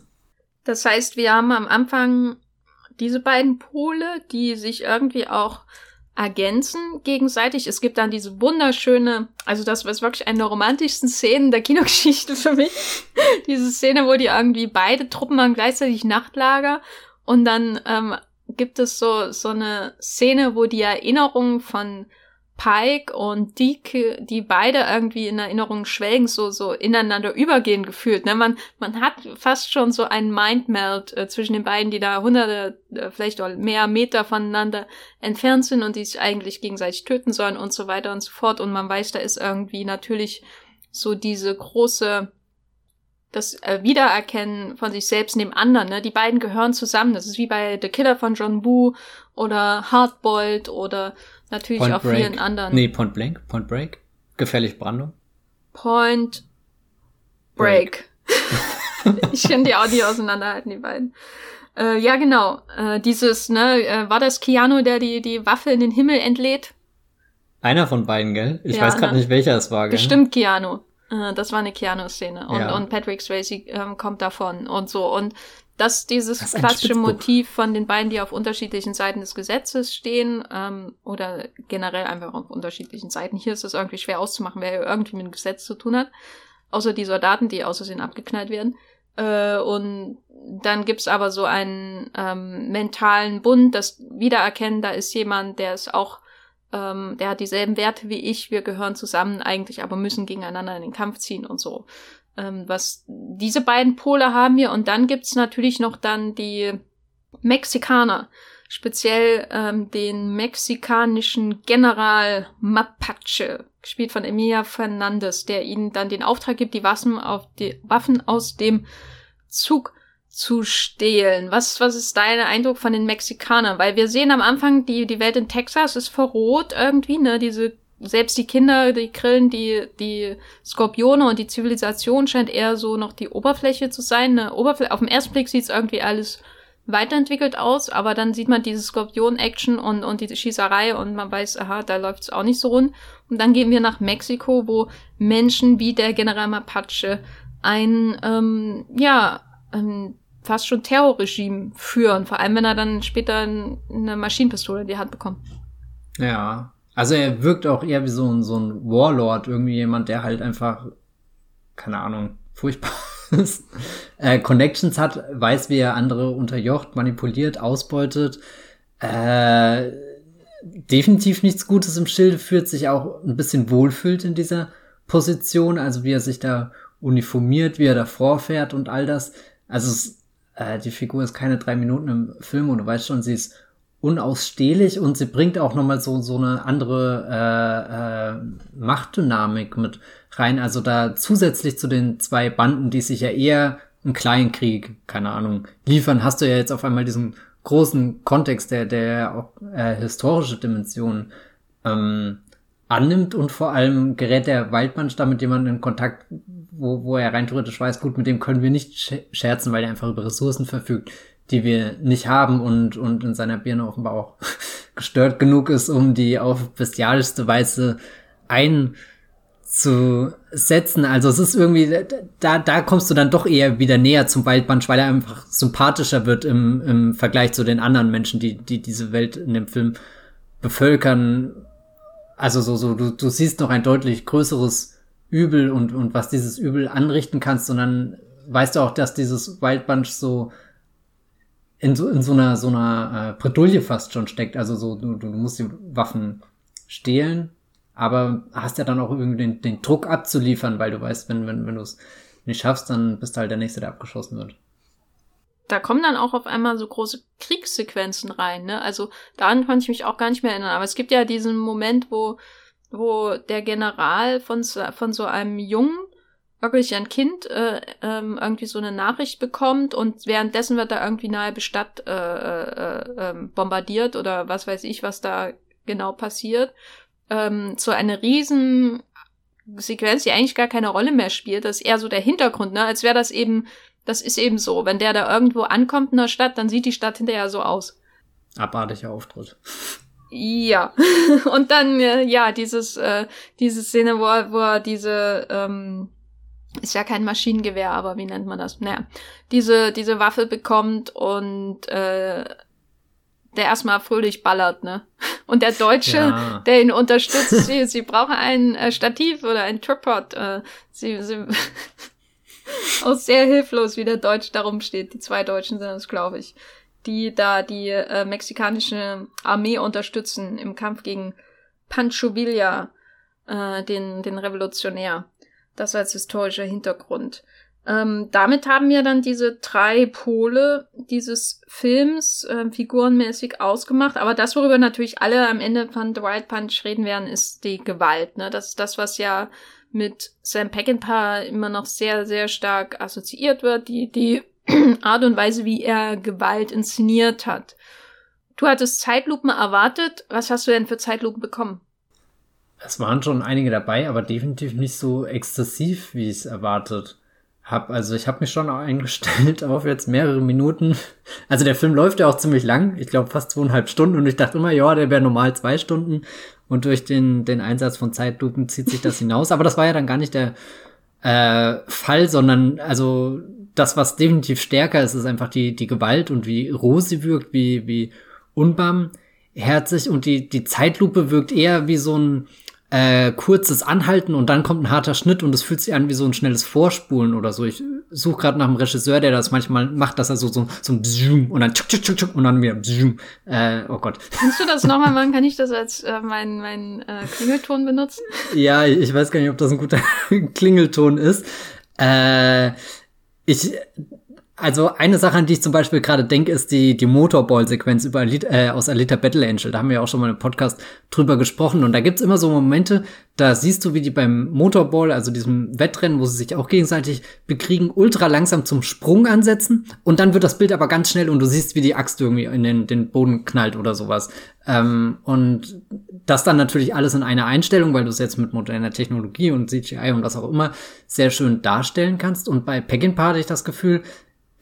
das heißt, wir haben am Anfang diese beiden Pole, die sich irgendwie auch ergänzen gegenseitig. Es gibt dann diese wunderschöne, also das war wirklich eine der romantischsten Szenen der Kinogeschichte für mich. diese Szene, wo die irgendwie beide Truppen haben gleichzeitig Nachtlager und dann ähm, gibt es so, so eine Szene, wo die Erinnerungen von Pike und Deke, die beide irgendwie in Erinnerungen schwelgen, so, so ineinander übergehen gefühlt. Ne? Man, man hat fast schon so einen Mindmelt äh, zwischen den beiden, die da hunderte, äh, vielleicht auch mehr Meter voneinander entfernt sind und die sich eigentlich gegenseitig töten sollen und so weiter und so fort. Und man weiß, da ist irgendwie natürlich so diese große das äh, Wiedererkennen von sich selbst neben anderen. Ne? Die beiden gehören zusammen. Das ist wie bei The Killer von John Woo oder Hardboiled oder natürlich Point auch Break. vielen anderen. Nee, Point Blank, Point Break. Gefährlich Brandung. Point Break. Break. ich kann die Audio auseinanderhalten, die beiden. Äh, ja, genau. Äh, dieses, ne, äh, war das Keanu, der die, die Waffe in den Himmel entlädt? Einer von beiden, gell? Ich ja, weiß gerade ne? nicht, welcher es war, gell? Bestimmt Keanu. Äh, das war eine Keanu-Szene. Und, ja. und Patrick Swayze ähm, kommt davon und so. Und dass dieses das klassische Motiv von den beiden, die auf unterschiedlichen Seiten des Gesetzes stehen, ähm, oder generell einfach auf unterschiedlichen Seiten. Hier ist es irgendwie schwer auszumachen, wer irgendwie mit dem Gesetz zu tun hat. Außer die Soldaten, die außersehen abgeknallt werden. Äh, und dann gibt's aber so einen ähm, mentalen Bund, das Wiedererkennen, da ist jemand, der ist auch ähm, der hat dieselben Werte wie ich, wir gehören zusammen eigentlich, aber müssen gegeneinander in den Kampf ziehen und so. Ähm, was diese beiden Pole haben wir und dann gibt's natürlich noch dann die Mexikaner, speziell ähm, den mexikanischen General Mapache, gespielt von Emilia Fernandez, der ihnen dann den Auftrag gibt, die Waffen auf die Waffen aus dem Zug zu stehlen. Was, was ist dein Eindruck von den Mexikanern? Weil wir sehen am Anfang, die, die Welt in Texas ist verroht irgendwie, ne? Diese, selbst die Kinder, die Grillen, die, die Skorpione und die Zivilisation scheint eher so noch die Oberfläche zu sein. Ne? Oberfl auf den ersten Blick sieht es irgendwie alles weiterentwickelt aus, aber dann sieht man diese Skorpion-Action und, und die Schießerei und man weiß, aha, da läuft es auch nicht so rund. Und dann gehen wir nach Mexiko, wo Menschen wie der General Mapache ein, ähm, ja, ein fast schon Terrorregime führen, vor allem wenn er dann später eine Maschinenpistole in die Hand bekommt. Ja, also er wirkt auch eher wie so ein, so ein Warlord, irgendwie jemand, der halt einfach, keine Ahnung, furchtbar ist, äh, Connections hat, weiß, wie er andere unterjocht, manipuliert, ausbeutet, äh, definitiv nichts Gutes im Schilde führt, sich auch ein bisschen wohlfühlt in dieser Position, also wie er sich da uniformiert, wie er da vorfährt und all das. Also es äh, die Figur ist keine drei Minuten im Film und du weißt schon, sie ist unausstehlich und sie bringt auch nochmal so, so eine andere äh, äh, Machtdynamik mit rein. Also da zusätzlich zu den zwei Banden, die sich ja eher einen kleinen Krieg, keine Ahnung, liefern, hast du ja jetzt auf einmal diesen großen Kontext, der, der auch äh, historische Dimensionen ähm, annimmt und vor allem gerät der Waldmann da mit jemandem in Kontakt, wo, wo er rein theoretisch weiß, gut, mit dem können wir nicht scherzen, weil er einfach über Ressourcen verfügt, die wir nicht haben und, und in seiner Birne offenbar auch gestört genug ist, um die auf bestialischste Weise einzusetzen. Also es ist irgendwie, da, da kommst du dann doch eher wieder näher zum Waldband, weil er einfach sympathischer wird im, im Vergleich zu den anderen Menschen, die, die diese Welt in dem Film bevölkern. Also so, so, du, du siehst noch ein deutlich größeres Übel und, und was dieses Übel anrichten kannst, sondern weißt du auch, dass dieses Wild Bunch so in so, in so einer, so einer äh, Bredouille fast schon steckt. Also so, du, du musst die Waffen stehlen, aber hast ja dann auch irgendwie den, den Druck abzuliefern, weil du weißt, wenn, wenn, wenn du es nicht schaffst, dann bist du halt der Nächste, der abgeschossen wird. Da kommen dann auch auf einmal so große Kriegssequenzen rein, ne? Also daran konnte ich mich auch gar nicht mehr erinnern. Aber es gibt ja diesen Moment, wo, wo der General von, von so einem Jungen wirklich ein Kind äh, ähm, irgendwie so eine Nachricht bekommt und währenddessen wird da irgendwie nahe Stadt äh, äh, äh, bombardiert oder was weiß ich, was da genau passiert. Ähm, so eine riesen Sequenz, die eigentlich gar keine Rolle mehr spielt, das ist eher so der Hintergrund, ne? Als wäre das eben, das ist eben so. Wenn der da irgendwo ankommt in der Stadt, dann sieht die Stadt hinterher so aus. Abartiger Auftritt. Ja. Und dann, äh, ja, dieses, äh, diese Szene, wo er, wo er diese, ähm, ist ja kein Maschinengewehr, aber wie nennt man das? Naja, diese, diese Waffe bekommt und äh, der erstmal fröhlich ballert, ne? Und der Deutsche, ja. der ihn unterstützt, sie, sie brauchen ein äh, Stativ oder ein Tripod. Äh, sie, sie auch sehr hilflos, wie der Deutsch darum steht. Die zwei Deutschen sind es, glaube ich, die da die äh, mexikanische Armee unterstützen im Kampf gegen Pancho Villa, äh, den, den Revolutionär. Das als historischer Hintergrund. Ähm, damit haben wir dann diese drei Pole dieses Films äh, figurenmäßig ausgemacht. Aber das, worüber natürlich alle am Ende von The Wild Punch reden werden, ist die Gewalt. Ne? Das ist das, was ja mit Sam Peckinpah immer noch sehr, sehr stark assoziiert wird. Die, die Art und Weise, wie er Gewalt inszeniert hat. Du hattest Zeitlupen erwartet. Was hast du denn für Zeitlupen bekommen? Es waren schon einige dabei, aber definitiv nicht so exzessiv, wie ich es erwartet habe. Also ich habe mich schon eingestellt auf jetzt mehrere Minuten. Also der Film läuft ja auch ziemlich lang, ich glaube fast zweieinhalb Stunden und ich dachte immer, ja, der wäre normal zwei Stunden und durch den, den Einsatz von Zeitlupen zieht sich das hinaus. Aber das war ja dann gar nicht der äh, Fall, sondern also das, was definitiv stärker ist, ist einfach die, die Gewalt und wie roh sie wirkt, wie, wie unbarmherzig und die, die Zeitlupe wirkt eher wie so ein äh, kurzes Anhalten und dann kommt ein harter Schnitt und es fühlt sich an wie so ein schnelles Vorspulen oder so. Ich suche gerade nach einem Regisseur, der das manchmal macht, dass er so so, so ein Bzum und dann tschuk, tschuk, tschuk, tschuk und dann wieder Bzum. Äh, oh Gott. Kannst du das nochmal machen? Kann ich das als äh, mein, mein äh, Klingelton benutzen? Ja, ich weiß gar nicht, ob das ein guter Klingelton ist. Äh, ich also eine Sache, an die ich zum Beispiel gerade denke, ist die, die Motorball-Sequenz über Alita, äh, aus Alita Battle Angel. Da haben wir ja auch schon mal im Podcast drüber gesprochen. Und da gibt's immer so Momente, da siehst du, wie die beim Motorball, also diesem Wettrennen, wo sie sich auch gegenseitig bekriegen, ultra langsam zum Sprung ansetzen. Und dann wird das Bild aber ganz schnell und du siehst, wie die Axt irgendwie in den, den Boden knallt oder sowas. Ähm, und das dann natürlich alles in einer Einstellung, weil du es jetzt mit moderner Technologie und CGI und was auch immer sehr schön darstellen kannst. Und bei Peckinpah hatte ich das Gefühl,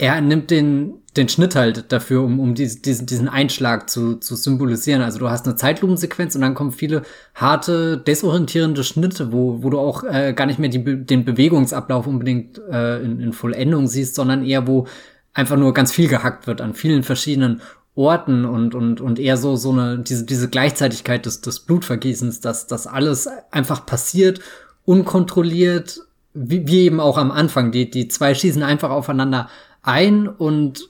er nimmt den, den Schnitt halt dafür, um, um diesen, diesen, diesen Einschlag zu, zu symbolisieren. Also du hast eine Zeitlupensequenz und dann kommen viele harte, desorientierende Schnitte, wo, wo du auch äh, gar nicht mehr die, den Bewegungsablauf unbedingt äh, in, in Vollendung siehst, sondern eher, wo einfach nur ganz viel gehackt wird an vielen verschiedenen Orten und, und, und eher so, so eine, diese, diese Gleichzeitigkeit des, des Blutvergießens, dass das alles einfach passiert, unkontrolliert, wie, wie eben auch am Anfang. Die, die zwei schießen einfach aufeinander ein und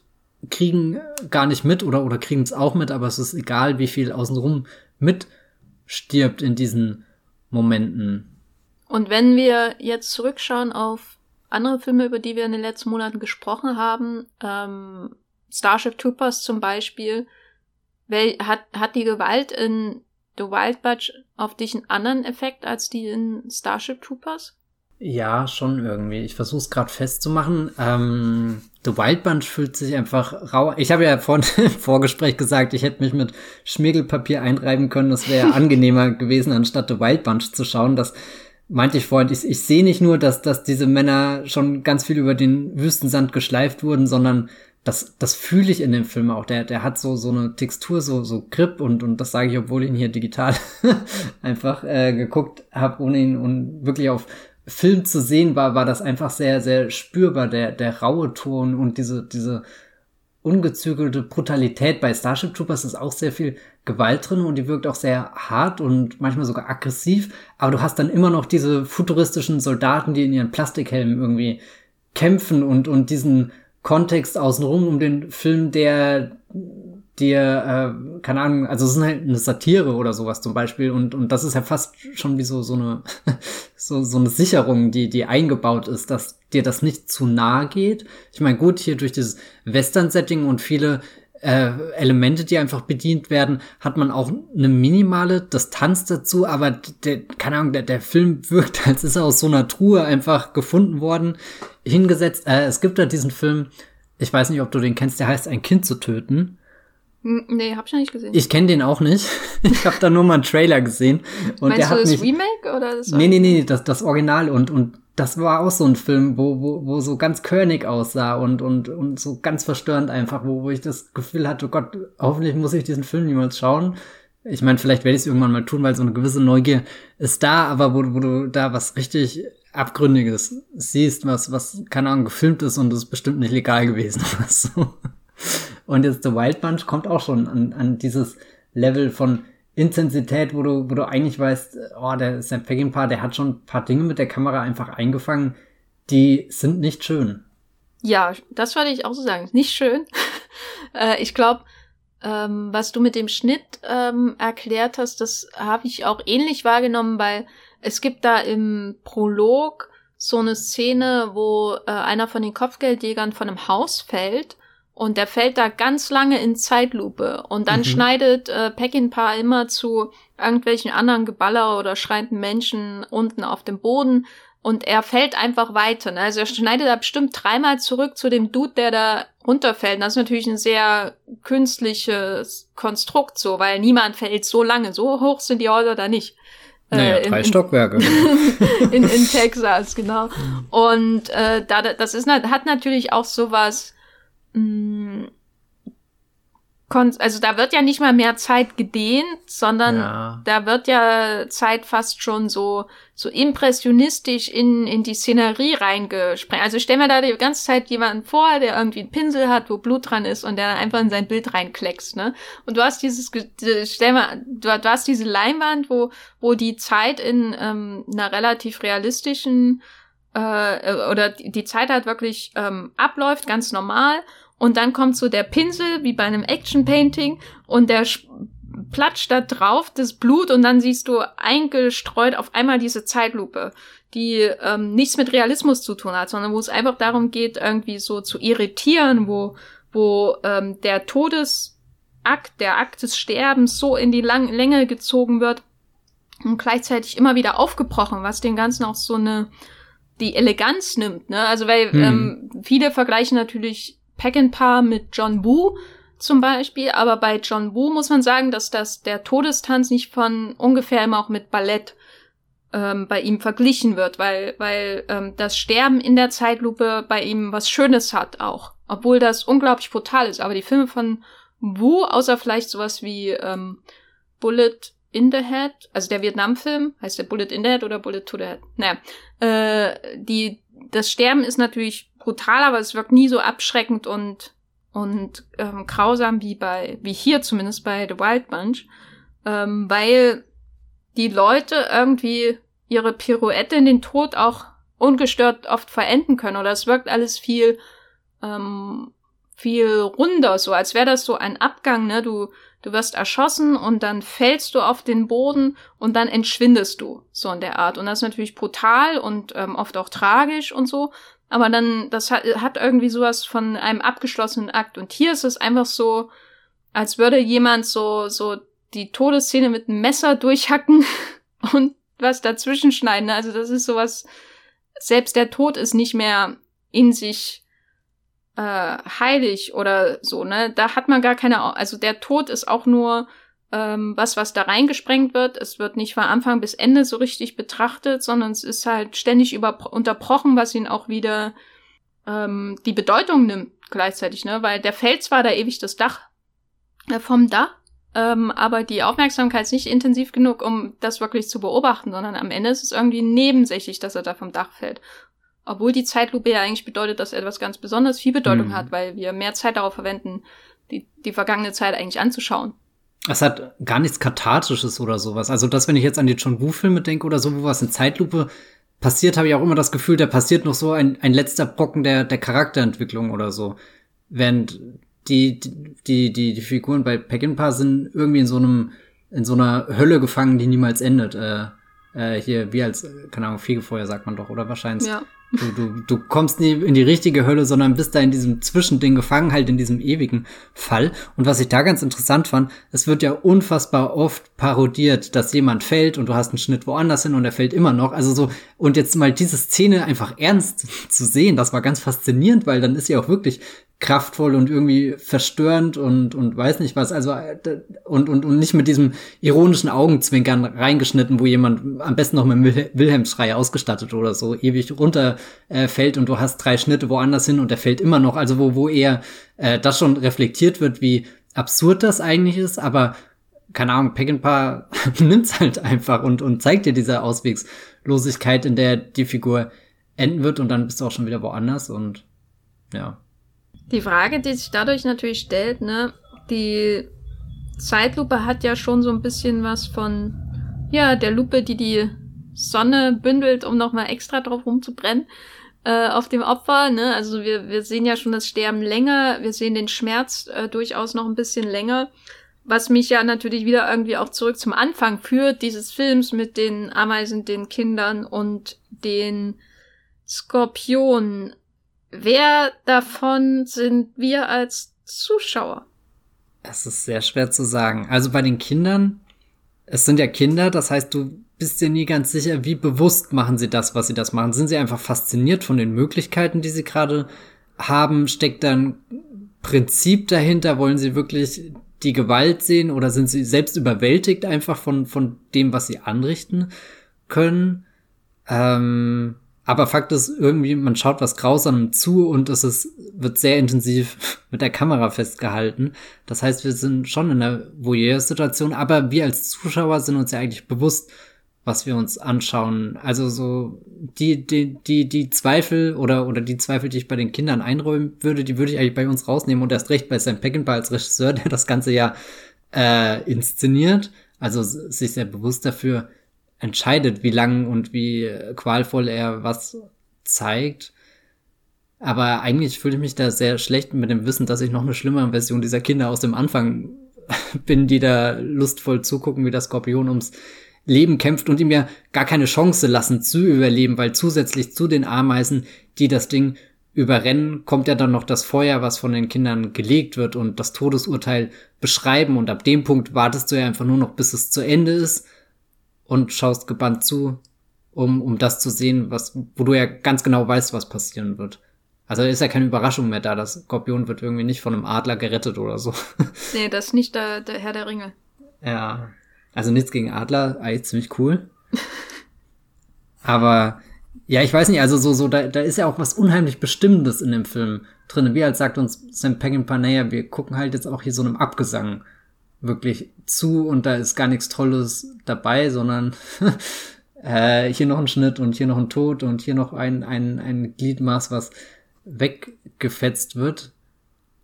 kriegen gar nicht mit oder, oder kriegen es auch mit, aber es ist egal, wie viel außenrum mitstirbt in diesen Momenten. Und wenn wir jetzt zurückschauen auf andere Filme, über die wir in den letzten Monaten gesprochen haben, ähm, Starship Troopers zum Beispiel, wel, hat, hat die Gewalt in The Wild Bunch auf dich einen anderen Effekt als die in Starship Troopers? Ja, schon irgendwie. Ich versuche es gerade festzumachen. Ähm, The Wild Bunch fühlt sich einfach rau. Ich habe ja vorhin im Vorgespräch gesagt, ich hätte mich mit Schmirgelpapier einreiben können. Das wäre angenehmer gewesen, anstatt The Wild Bunch zu schauen. Das meinte ich vorhin, ich, ich sehe nicht nur, dass, dass diese Männer schon ganz viel über den Wüstensand geschleift wurden, sondern das, das fühle ich in dem Film auch. Der, der hat so, so eine Textur, so, so Grip und, und das sage ich, obwohl ich ihn hier digital einfach äh, geguckt habe, ohne ihn und wirklich auf Film zu sehen war, war das einfach sehr, sehr spürbar, der, der raue Ton und diese, diese ungezügelte Brutalität. Bei Starship Troopers ist auch sehr viel Gewalt drin und die wirkt auch sehr hart und manchmal sogar aggressiv, aber du hast dann immer noch diese futuristischen Soldaten, die in ihren Plastikhelmen irgendwie kämpfen und, und diesen Kontext außenrum um den Film, der dir, äh, keine Ahnung, also es ist halt eine Satire oder sowas zum Beispiel und, und das ist ja fast schon wie so, so eine, so, so eine Sicherung, die, die eingebaut ist, dass dir das nicht zu nahe geht. Ich meine, gut, hier durch dieses Western-Setting und viele äh, Elemente, die einfach bedient werden, hat man auch eine minimale Distanz dazu, aber der, keine Ahnung, der, der Film wirkt, als ist er aus so einer Truhe einfach gefunden worden, hingesetzt. Äh, es gibt da diesen Film, ich weiß nicht, ob du den kennst, der heißt Ein Kind zu töten. Nee, hab ich noch nicht gesehen. Ich kenne den auch nicht. Ich habe da nur mal einen Trailer gesehen. Und Meinst der du hat das mich, Remake oder das Nee, nee, nee, das, das Original und, und das war auch so ein Film, wo, wo, wo so ganz körnig aussah und, und, und so ganz verstörend einfach, wo, wo ich das Gefühl hatte, oh Gott, hoffentlich muss ich diesen Film niemals schauen. Ich meine, vielleicht werde ich es irgendwann mal tun, weil so eine gewisse Neugier ist da, aber wo, wo du da was richtig Abgründiges siehst, was, was, keine Ahnung, gefilmt ist und es ist bestimmt nicht legal gewesen oder so. Und jetzt The Wild Bunch kommt auch schon an, an dieses Level von Intensität, wo du, wo du eigentlich weißt, oh, der Sam Peckinpah, der hat schon ein paar Dinge mit der Kamera einfach eingefangen, die sind nicht schön. Ja, das wollte ich auch so sagen. Nicht schön. äh, ich glaube, ähm, was du mit dem Schnitt ähm, erklärt hast, das habe ich auch ähnlich wahrgenommen, weil es gibt da im Prolog so eine Szene, wo äh, einer von den Kopfgeldjägern von einem Haus fällt und der fällt da ganz lange in Zeitlupe. Und dann mhm. schneidet äh, Peckinpah immer zu irgendwelchen anderen Geballer oder schreienden Menschen unten auf dem Boden. Und er fällt einfach weiter. Ne? Also er schneidet da bestimmt dreimal zurück zu dem Dude, der da runterfällt. Und das ist natürlich ein sehr künstliches Konstrukt so, weil niemand fällt so lange. So hoch sind die Häuser da nicht. Äh, naja, drei in, Stockwerke. in, in Texas, genau. Und äh, da, das ist, hat natürlich auch sowas mh, mm, also da wird ja nicht mal mehr Zeit gedehnt, sondern ja. da wird ja Zeit fast schon so so impressionistisch in in die Szenerie reingesprengt. Also stell mir da die ganze Zeit jemanden vor, der irgendwie einen Pinsel hat, wo Blut dran ist und der dann einfach in sein Bild reinkleckst, ne? Und du hast dieses stell mal, du, du hast diese Leinwand, wo wo die Zeit in ähm, einer relativ realistischen äh, oder die Zeit halt wirklich ähm, abläuft, ganz normal. Und dann kommt so der Pinsel, wie bei einem Action-Painting, und der platscht da drauf das Blut und dann siehst du eingestreut auf einmal diese Zeitlupe, die ähm, nichts mit Realismus zu tun hat, sondern wo es einfach darum geht, irgendwie so zu irritieren, wo, wo ähm, der Todesakt, der Akt des Sterbens so in die Lang Länge gezogen wird und gleichzeitig immer wieder aufgebrochen, was den Ganzen auch so eine die Eleganz nimmt, ne? Also weil hm. ähm, viele vergleichen natürlich Peckinpah mit John Woo zum Beispiel, aber bei John Woo muss man sagen, dass das der Todestanz nicht von ungefähr immer auch mit Ballett ähm, bei ihm verglichen wird, weil weil ähm, das Sterben in der Zeitlupe bei ihm was Schönes hat auch, obwohl das unglaublich brutal ist. Aber die Filme von Woo, außer vielleicht sowas wie ähm, Bullet in the Head, also der Vietnam-Film, heißt der Bullet in the Head oder Bullet to the Head? Naja, äh, die das Sterben ist natürlich brutal, aber es wirkt nie so abschreckend und und ähm, grausam wie bei wie hier zumindest bei The Wild Bunch, ähm, weil die Leute irgendwie ihre Pirouette in den Tod auch ungestört oft verenden können oder es wirkt alles viel ähm, viel runder so als wäre das so ein Abgang ne du du wirst erschossen und dann fällst du auf den Boden und dann entschwindest du so in der Art und das ist natürlich brutal und ähm, oft auch tragisch und so aber dann, das hat, hat irgendwie sowas von einem abgeschlossenen Akt. Und hier ist es einfach so, als würde jemand so, so die Todesszene mit einem Messer durchhacken und was dazwischen schneiden. Also das ist sowas, selbst der Tod ist nicht mehr in sich äh, heilig oder so, ne? Da hat man gar keine, also der Tod ist auch nur ähm, was, was da reingesprengt wird. Es wird nicht von Anfang bis Ende so richtig betrachtet, sondern es ist halt ständig über unterbrochen, was ihn auch wieder ähm, die Bedeutung nimmt gleichzeitig, ne? Weil der fällt zwar da ewig das Dach äh, vom Dach, ähm, aber die Aufmerksamkeit ist nicht intensiv genug, um das wirklich zu beobachten, sondern am Ende ist es irgendwie nebensächlich, dass er da vom Dach fällt. Obwohl die Zeitlupe ja eigentlich bedeutet, dass etwas ganz besonders viel Bedeutung mhm. hat, weil wir mehr Zeit darauf verwenden, die, die vergangene Zeit eigentlich anzuschauen. Es hat gar nichts Kathartisches oder sowas. Also das, wenn ich jetzt an die John Woo-Filme denke oder so, wo was in Zeitlupe passiert, habe ich auch immer das Gefühl, da passiert noch so ein, ein letzter Brocken der, der Charakterentwicklung oder so. Während die, die, die, die Figuren bei Peckinpah sind irgendwie in so einem, in so einer Hölle gefangen, die niemals endet. Äh, äh, hier, wie als, keine Ahnung, Fegefeuer sagt man doch, oder wahrscheinlich. Ja. Du, du, du kommst nie in die richtige Hölle, sondern bist da in diesem Zwischending gefangen, halt in diesem ewigen Fall. Und was ich da ganz interessant fand, es wird ja unfassbar oft parodiert, dass jemand fällt und du hast einen Schnitt woanders hin und er fällt immer noch. Also so, und jetzt mal diese Szene einfach ernst zu sehen, das war ganz faszinierend, weil dann ist sie auch wirklich kraftvoll und irgendwie verstörend und, und weiß nicht was. Also, äh, und, und, und nicht mit diesem ironischen Augenzwinkern reingeschnitten, wo jemand am besten noch mit Wilhelmsschrei ausgestattet oder so ewig runterfällt äh, und du hast drei Schnitte woanders hin und er fällt immer noch. Also, wo, wo eher äh, das schon reflektiert wird, wie absurd das eigentlich ist, aber keine Ahnung, Peckinpah nimmt's halt einfach und, und zeigt dir diese Auswegslosigkeit, in der die Figur enden wird und dann bist du auch schon wieder woanders und ja. Die Frage, die sich dadurch natürlich stellt, ne, die Zeitlupe hat ja schon so ein bisschen was von, ja, der Lupe, die die Sonne bündelt, um nochmal extra drauf rumzubrennen äh, auf dem Opfer. Ne? Also wir, wir sehen ja schon das Sterben länger, wir sehen den Schmerz äh, durchaus noch ein bisschen länger. Was mich ja natürlich wieder irgendwie auch zurück zum Anfang führt, dieses Films mit den Ameisen, den Kindern und den Skorpionen. Wer davon sind wir als Zuschauer? Es ist sehr schwer zu sagen. Also bei den Kindern, es sind ja Kinder, das heißt, du bist dir nie ganz sicher, wie bewusst machen sie das, was sie das machen. Sind sie einfach fasziniert von den Möglichkeiten, die sie gerade haben? Steckt da ein Prinzip dahinter? Wollen sie wirklich die Gewalt sehen oder sind sie selbst überwältigt einfach von, von dem, was sie anrichten können? Ähm, aber Fakt ist irgendwie, man schaut was Grausamem zu und es ist, wird sehr intensiv mit der Kamera festgehalten. Das heißt, wir sind schon in einer Voyeur-Situation, aber wir als Zuschauer sind uns ja eigentlich bewusst, was wir uns anschauen. Also so die, die, die, die Zweifel oder, oder die Zweifel, die ich bei den Kindern einräumen würde, die würde ich eigentlich bei uns rausnehmen und erst recht bei Sam Peckinpah als Regisseur, der das Ganze ja äh, inszeniert. Also sich sehr bewusst dafür entscheidet, wie lang und wie qualvoll er was zeigt. Aber eigentlich fühle ich mich da sehr schlecht mit dem Wissen, dass ich noch eine schlimmere Version dieser Kinder aus dem Anfang bin, die da lustvoll zugucken, wie der Skorpion ums Leben kämpft und ihm ja gar keine Chance lassen zu überleben, weil zusätzlich zu den Ameisen, die das Ding überrennen, kommt ja dann noch das Feuer, was von den Kindern gelegt wird und das Todesurteil beschreiben und ab dem Punkt wartest du ja einfach nur noch, bis es zu Ende ist und schaust gebannt zu, um, um das zu sehen, was, wo du ja ganz genau weißt, was passieren wird. Also ist ja keine Überraschung mehr da. Das Skorpion wird irgendwie nicht von einem Adler gerettet oder so. Nee, das ist nicht der, der Herr der Ringe. Ja. Also nichts gegen Adler, eigentlich ziemlich cool. Aber ja, ich weiß nicht, also so, so, da, da ist ja auch was unheimlich Bestimmendes in dem Film drin. Wie halt sagt uns Sam Peckinpah, wir gucken halt jetzt auch hier so einem Abgesang wirklich zu und da ist gar nichts Tolles dabei, sondern äh, hier noch ein Schnitt und hier noch ein Tod und hier noch ein, ein, ein Gliedmaß, was weggefetzt wird.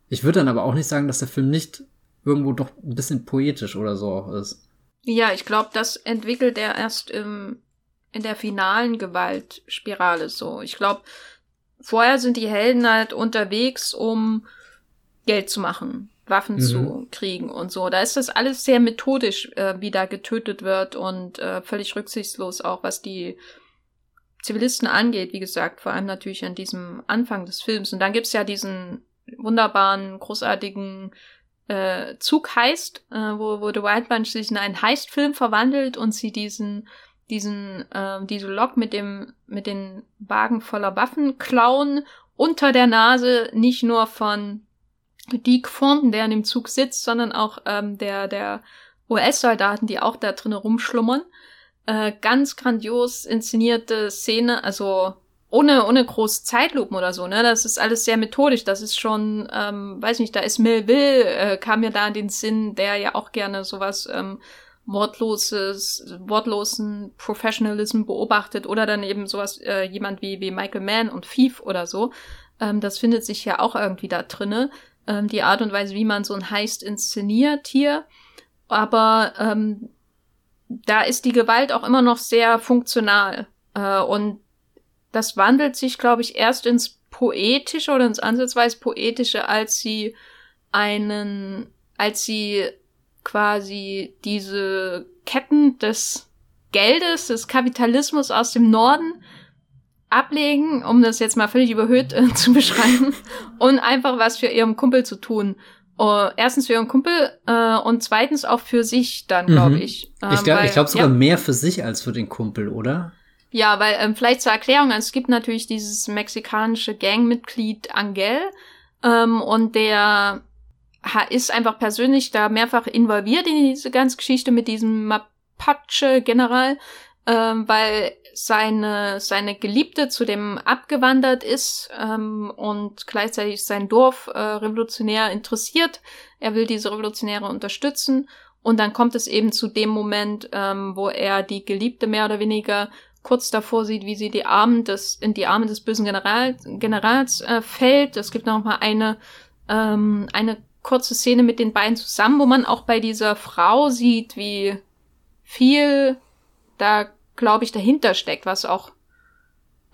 Ich würde dann aber auch nicht sagen, dass der Film nicht irgendwo doch ein bisschen poetisch oder so auch ist. Ja, ich glaube, das entwickelt er erst im, in der finalen Gewaltspirale so. Ich glaube, vorher sind die Helden halt unterwegs, um Geld zu machen. Waffen mhm. zu kriegen und so. Da ist das alles sehr methodisch, äh, wie da getötet wird und äh, völlig rücksichtslos auch, was die Zivilisten angeht, wie gesagt, vor allem natürlich an diesem Anfang des Films. Und dann gibt's ja diesen wunderbaren, großartigen äh, Zug heißt, äh, wo, wo The Wild Bunch sich in einen Heistfilm verwandelt und sie diesen diesen äh, diese Lok mit dem mit den Wagen voller Waffen klauen unter der Nase nicht nur von Dick Fonten, der in dem Zug sitzt, sondern auch ähm, der, der US-Soldaten, die auch da drinnen rumschlummern. Äh, ganz grandios inszenierte Szene, also ohne, ohne groß Zeitlupen oder so, ne? Das ist alles sehr methodisch. Das ist schon, ähm, weiß nicht, da ist Melville, äh, kam mir da in den Sinn, der ja auch gerne sowas ähm, wortloses, wortlosen Professionalism beobachtet oder dann eben sowas, äh, jemand wie, wie Michael Mann und Thief oder so. Ähm, das findet sich ja auch irgendwie da drinne. Ähm, die Art und Weise, wie man so ein Heist inszeniert hier. Aber ähm, da ist die Gewalt auch immer noch sehr funktional. Äh, und das wandelt sich, glaube ich, erst ins Poetische oder ins ansatzweise Poetische, als sie einen, als sie quasi diese Ketten des Geldes, des Kapitalismus aus dem Norden ablegen, um das jetzt mal völlig überhöht äh, zu beschreiben, und einfach was für ihren Kumpel zu tun. Uh, erstens für ihren Kumpel uh, und zweitens auch für sich dann, glaube mhm. ich. Ähm, ich glaube glaub sogar ja. mehr für sich als für den Kumpel, oder? Ja, weil ähm, vielleicht zur Erklärung, also es gibt natürlich dieses mexikanische Gangmitglied Angel ähm, und der ist einfach persönlich da mehrfach involviert in diese ganze Geschichte mit diesem Mapache-General, ähm, weil seine, seine Geliebte zu dem abgewandert ist ähm, und gleichzeitig sein Dorf äh, revolutionär interessiert. Er will diese Revolutionäre unterstützen. Und dann kommt es eben zu dem Moment, ähm, wo er die Geliebte mehr oder weniger kurz davor sieht, wie sie die Armen des, in die Arme des bösen General, Generals äh, fällt. Es gibt noch mal eine, ähm, eine kurze Szene mit den beiden zusammen, wo man auch bei dieser Frau sieht, wie viel da glaube ich, dahinter steckt, was auch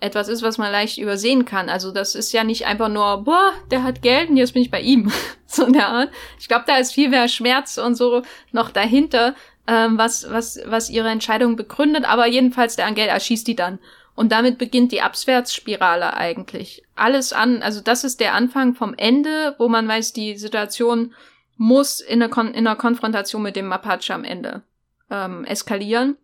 etwas ist, was man leicht übersehen kann. Also das ist ja nicht einfach nur, boah, der hat Geld und jetzt bin ich bei ihm. so in der Art. Ich glaube, da ist viel mehr Schmerz und so noch dahinter, ähm, was, was, was ihre Entscheidung begründet. Aber jedenfalls, der Angel erschießt die dann. Und damit beginnt die Abwärtsspirale eigentlich. Alles an, also das ist der Anfang vom Ende, wo man weiß, die Situation muss in einer, Kon in einer Konfrontation mit dem Mapache am Ende ähm, eskalieren.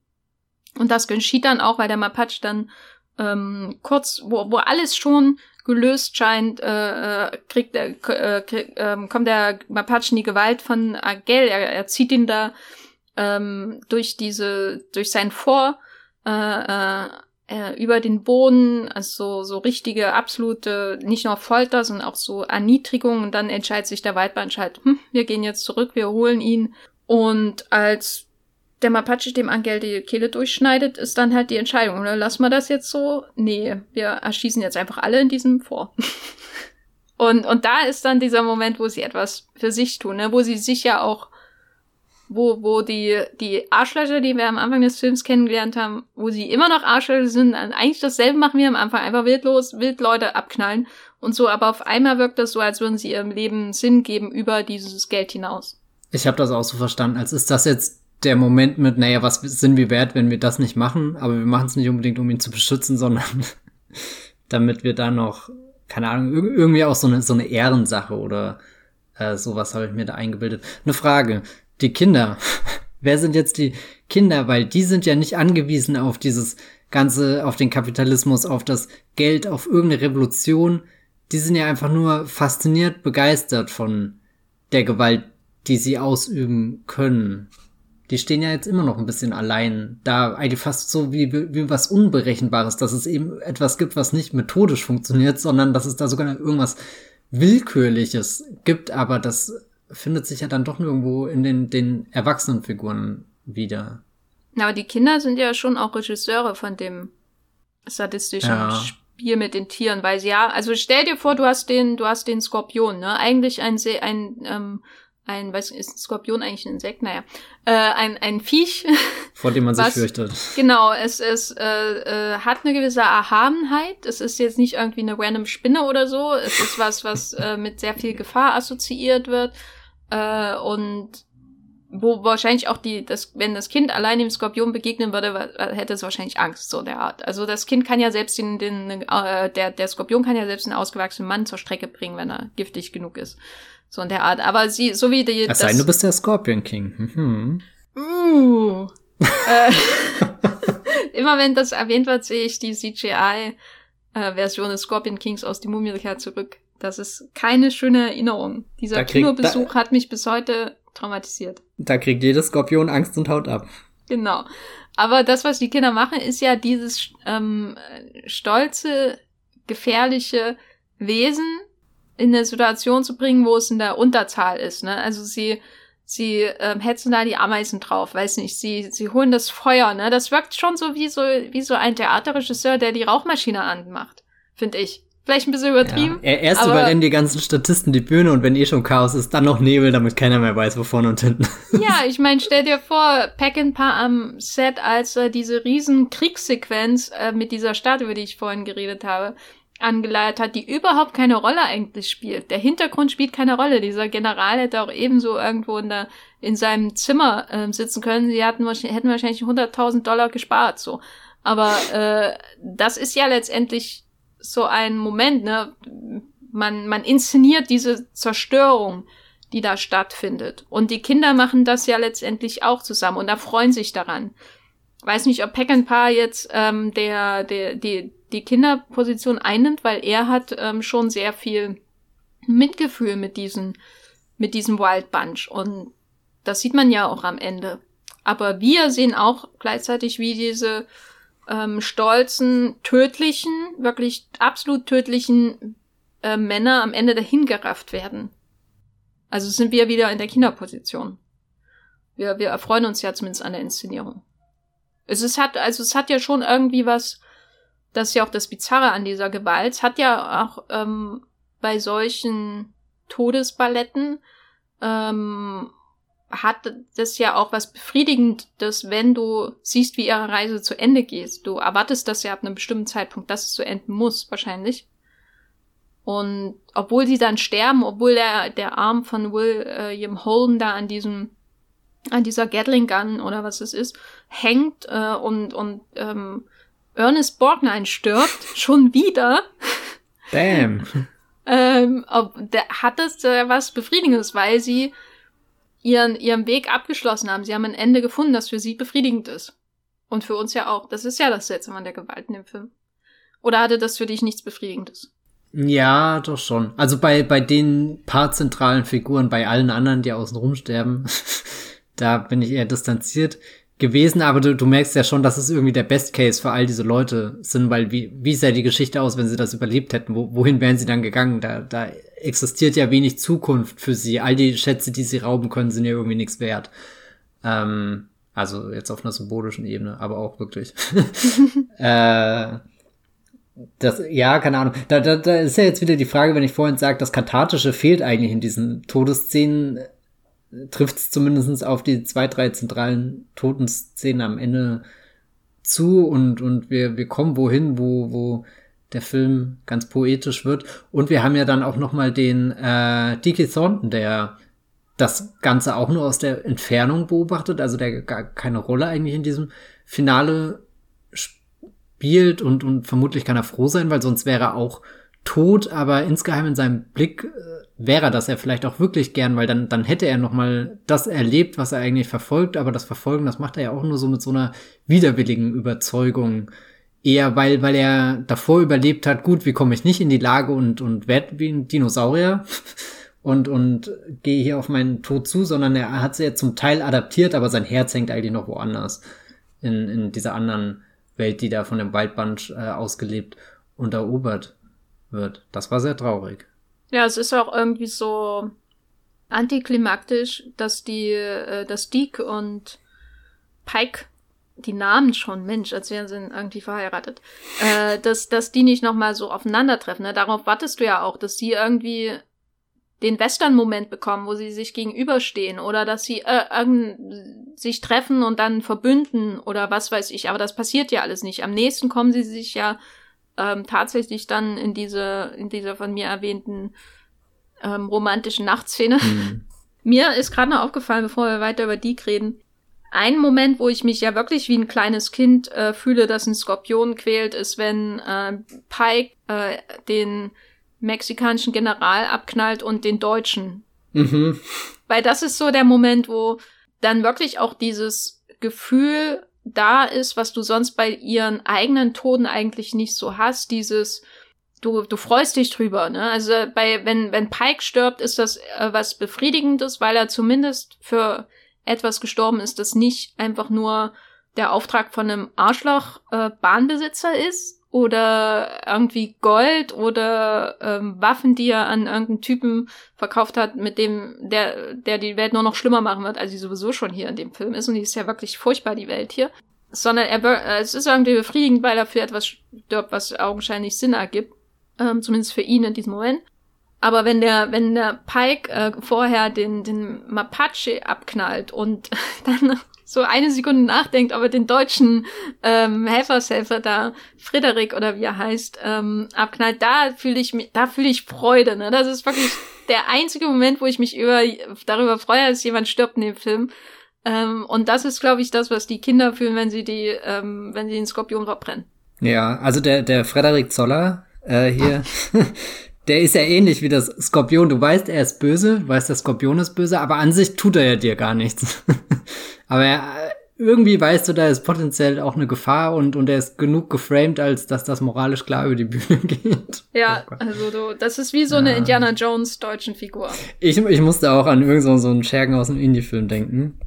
Und das geschieht dann auch, weil der Mapache dann ähm, kurz, wo, wo alles schon gelöst scheint, äh, äh kriegt, äh, krieg, äh, kommt der Mapache in die Gewalt von Agel. Er, er zieht ihn da ähm, durch diese, durch sein Vor äh, äh, äh, über den Boden, also so, richtige, absolute, nicht nur Folter, sondern auch so Erniedrigung. Und dann entscheidet sich der Waldband halt, hm, wir gehen jetzt zurück, wir holen ihn. Und als der Mapache dem Angel die Kehle durchschneidet, ist dann halt die Entscheidung. Oder lassen wir das jetzt so? Nee, wir erschießen jetzt einfach alle in diesem vor. und, und da ist dann dieser Moment, wo sie etwas für sich tun, ne? wo sie sich ja auch, wo, wo die, die Arschlöcher, die wir am Anfang des Films kennengelernt haben, wo sie immer noch Arschlöcher sind, eigentlich dasselbe machen wir am Anfang, einfach wildlos, wild Leute abknallen und so, aber auf einmal wirkt das so, als würden sie ihrem Leben Sinn geben über dieses Geld hinaus. Ich habe das auch so verstanden, als ist das jetzt der Moment mit, naja, was sind wir wert, wenn wir das nicht machen, aber wir machen es nicht unbedingt, um ihn zu beschützen, sondern damit wir da noch, keine Ahnung, irgendwie auch so eine, so eine Ehrensache oder äh, sowas habe ich mir da eingebildet. Eine Frage, die Kinder, wer sind jetzt die Kinder? Weil die sind ja nicht angewiesen auf dieses ganze, auf den Kapitalismus, auf das Geld, auf irgendeine Revolution. Die sind ja einfach nur fasziniert, begeistert von der Gewalt, die sie ausüben können die stehen ja jetzt immer noch ein bisschen allein da, eigentlich fast so wie, wie was Unberechenbares, dass es eben etwas gibt, was nicht methodisch funktioniert, sondern dass es da sogar irgendwas Willkürliches gibt, aber das findet sich ja dann doch nirgendwo in den, den Erwachsenenfiguren wieder. Aber die Kinder sind ja schon auch Regisseure von dem sadistischen ja. Spiel mit den Tieren, weil sie ja, also stell dir vor, du hast den, du hast den Skorpion, ne? Eigentlich ein, ein ähm, ein, weiß ist ein Skorpion eigentlich ein Insekt? Naja, äh, ein, ein Viech. Vor dem man was, sich fürchtet. Genau, es, es äh, äh, hat eine gewisse Erhabenheit. Es ist jetzt nicht irgendwie eine random Spinne oder so. Es ist was, was äh, mit sehr viel Gefahr assoziiert wird. Äh, und wo wahrscheinlich auch die, das, wenn das Kind allein dem Skorpion begegnen würde, hätte es wahrscheinlich Angst, so der Art. Also das Kind kann ja selbst den, den äh, der, der Skorpion kann ja selbst einen ausgewachsenen Mann zur Strecke bringen, wenn er giftig genug ist. So in der Art. Aber sie, so wie die. Es sei denn, du bist der Scorpion King. Mhm. Uh. äh, immer wenn das erwähnt wird, sehe ich die CGI-Version äh, des Scorpion Kings aus die Mumie zurück. Das ist keine schöne Erinnerung. Dieser krieg, Kinobesuch da, hat mich bis heute traumatisiert. Da kriegt jedes Skorpion Angst und haut ab. Genau. Aber das, was die Kinder machen, ist ja dieses ähm, stolze, gefährliche Wesen in eine Situation zu bringen, wo es in der Unterzahl ist. Ne? Also sie, sie ähm, hetzen da die Ameisen drauf, weiß nicht, sie, sie holen das Feuer, ne? Das wirkt schon so wie so, wie so ein Theaterregisseur, der die Rauchmaschine anmacht, finde ich. Vielleicht ein bisschen übertrieben. Ja. Erst überrennen die ganzen Statisten die Bühne und wenn eh schon Chaos ist, dann noch Nebel, damit keiner mehr weiß, wo vorne und hinten. Ja, ich meine, stell dir vor, Peckinpah am Set, als er diese riesen Kriegssequenz äh, mit dieser Stadt, über die ich vorhin geredet habe, angeleitet hat, die überhaupt keine Rolle eigentlich spielt. Der Hintergrund spielt keine Rolle. Dieser General hätte auch ebenso irgendwo in, der, in seinem Zimmer äh, sitzen können. Sie hatten, hätten wahrscheinlich 100.000 Dollar gespart, so. Aber äh, das ist ja letztendlich so ein Moment, ne? Man, man inszeniert diese Zerstörung, die da stattfindet. Und die Kinder machen das ja letztendlich auch zusammen und da freuen sich daran. Weiß nicht, ob Peckinpah jetzt ähm, der, der, die, die Kinderposition einnimmt, weil er hat ähm, schon sehr viel Mitgefühl mit diesen, mit diesem Wild Bunch. Und das sieht man ja auch am Ende. Aber wir sehen auch gleichzeitig, wie diese ähm, stolzen, tödlichen, wirklich absolut tödlichen äh, Männer am Ende dahingerafft werden. Also sind wir wieder in der Kinderposition. Wir, wir erfreuen uns ja zumindest an der Inszenierung. Es ist, hat, also es hat ja schon irgendwie was, das ist ja auch das Bizarre an dieser Gewalt, es hat ja auch ähm, bei solchen Todesballetten ähm, hat das ja auch was Befriedigendes, wenn du siehst, wie ihre Reise zu Ende geht. Du erwartest das ja ab einem bestimmten Zeitpunkt, dass es zu enden muss, wahrscheinlich. Und obwohl sie dann sterben, obwohl der, der Arm von William äh, Holden da an diesem, an dieser Gatling Gun oder was es ist, hängt äh, und, und ähm, Ernest Borgnine stirbt, schon wieder. Damn. ähm, ob, der, hat das äh, was Befriedigendes, weil sie ihren, ihren Weg abgeschlossen haben. Sie haben ein Ende gefunden, das für sie befriedigend ist. Und für uns ja auch. Das ist ja das Seltsame an der Gewalt in dem Film. Oder hatte das für dich nichts Befriedigendes? Ja, doch schon. Also bei, bei den paar zentralen Figuren, bei allen anderen, die außen rumsterben, da bin ich eher distanziert gewesen, aber du, du merkst ja schon, dass es irgendwie der Best Case für all diese Leute sind, weil wie, wie sähe die Geschichte aus, wenn sie das überlebt hätten? Wo, wohin wären sie dann gegangen? Da, da existiert ja wenig Zukunft für sie. All die Schätze, die sie rauben können, sind ja irgendwie nichts wert. Ähm, also jetzt auf einer symbolischen Ebene, aber auch wirklich. äh, das, ja, keine Ahnung. Da, da, da ist ja jetzt wieder die Frage, wenn ich vorhin sage, das Kathartische fehlt eigentlich in diesen Todesszenen, trifft es zumindest auf die zwei, drei zentralen Totenszenen am Ende zu und, und wir, wir kommen wohin, wo, wo der Film ganz poetisch wird. Und wir haben ja dann auch noch mal den äh, Dickie Thornton, der das Ganze auch nur aus der Entfernung beobachtet, also der gar keine Rolle eigentlich in diesem Finale spielt und, und vermutlich kann er froh sein, weil sonst wäre er auch tot, aber insgeheim in seinem Blick äh, wäre das er vielleicht auch wirklich gern, weil dann, dann hätte er noch mal das erlebt, was er eigentlich verfolgt, aber das Verfolgen, das macht er ja auch nur so mit so einer widerwilligen Überzeugung. Eher, weil, weil er davor überlebt hat, gut, wie komme ich nicht in die Lage und, und werd wie ein Dinosaurier und, und gehe hier auf meinen Tod zu, sondern er hat sie ja zum Teil adaptiert, aber sein Herz hängt eigentlich noch woanders. In, in dieser anderen Welt, die da von dem Waldband äh, ausgelebt und erobert wird. Das war sehr traurig. Ja, es ist auch irgendwie so antiklimaktisch, dass die, äh, dass Deke und Pike die Namen schon, Mensch, als wären sie irgendwie verheiratet, äh, dass, dass die nicht nochmal so aufeinandertreffen. Ne? Darauf wartest du ja auch, dass die irgendwie den Western-Moment bekommen, wo sie sich gegenüberstehen oder dass sie äh, sich treffen und dann verbünden oder was weiß ich. Aber das passiert ja alles nicht. Am nächsten kommen sie sich ja ähm, tatsächlich dann in diese, in dieser von mir erwähnten ähm, romantischen Nachtszene. Mhm. Mir ist gerade noch aufgefallen, bevor wir weiter über die reden, ein Moment, wo ich mich ja wirklich wie ein kleines Kind äh, fühle, das ein Skorpion quält, ist, wenn äh, Pike äh, den mexikanischen General abknallt und den Deutschen. Mhm. Weil das ist so der Moment, wo dann wirklich auch dieses Gefühl da ist, was du sonst bei ihren eigenen Toten eigentlich nicht so hast, dieses du, du freust dich drüber, ne? Also bei, wenn, wenn Pike stirbt, ist das äh, was Befriedigendes, weil er zumindest für etwas gestorben ist, das nicht einfach nur der Auftrag von einem Arschloch äh, Bahnbesitzer ist oder irgendwie Gold oder ähm, Waffen, die er an irgendeinen Typen verkauft hat, mit dem der der die Welt nur noch schlimmer machen wird, als sie sowieso schon hier in dem Film ist und die ist ja wirklich furchtbar die Welt hier, sondern er äh, es ist irgendwie befriedigend, weil er für etwas stirbt, was augenscheinlich Sinn ergibt ähm, zumindest für ihn in diesem Moment. Aber wenn der, wenn der Pike äh, vorher den, den Mapache abknallt und dann so eine Sekunde nachdenkt, ob er den deutschen ähm, Helfershelfer da, Frederik oder wie er heißt, ähm, abknallt, da fühle ich mich, da fühle ich Freude. Ne? Das ist wirklich der einzige Moment, wo ich mich über, darüber freue, dass jemand stirbt in dem Film. Ähm, und das ist, glaube ich, das, was die Kinder fühlen, wenn sie die, ähm, wenn sie den Skorpion verbrennen. Ja, also der, der Frederik Zoller, äh, hier. der ist ja ähnlich wie das Skorpion. Du weißt, er ist böse, weißt, der Skorpion ist böse, aber an sich tut er ja dir gar nichts. aber er, irgendwie weißt du, da ist potenziell auch eine Gefahr und, und er ist genug geframed, als dass das moralisch klar über die Bühne geht. Ja, oh also du, das ist wie so eine Indiana Jones deutschen Figur. Ich, ich musste auch an irgend so, so einen Schergen aus einem Indie-Film denken.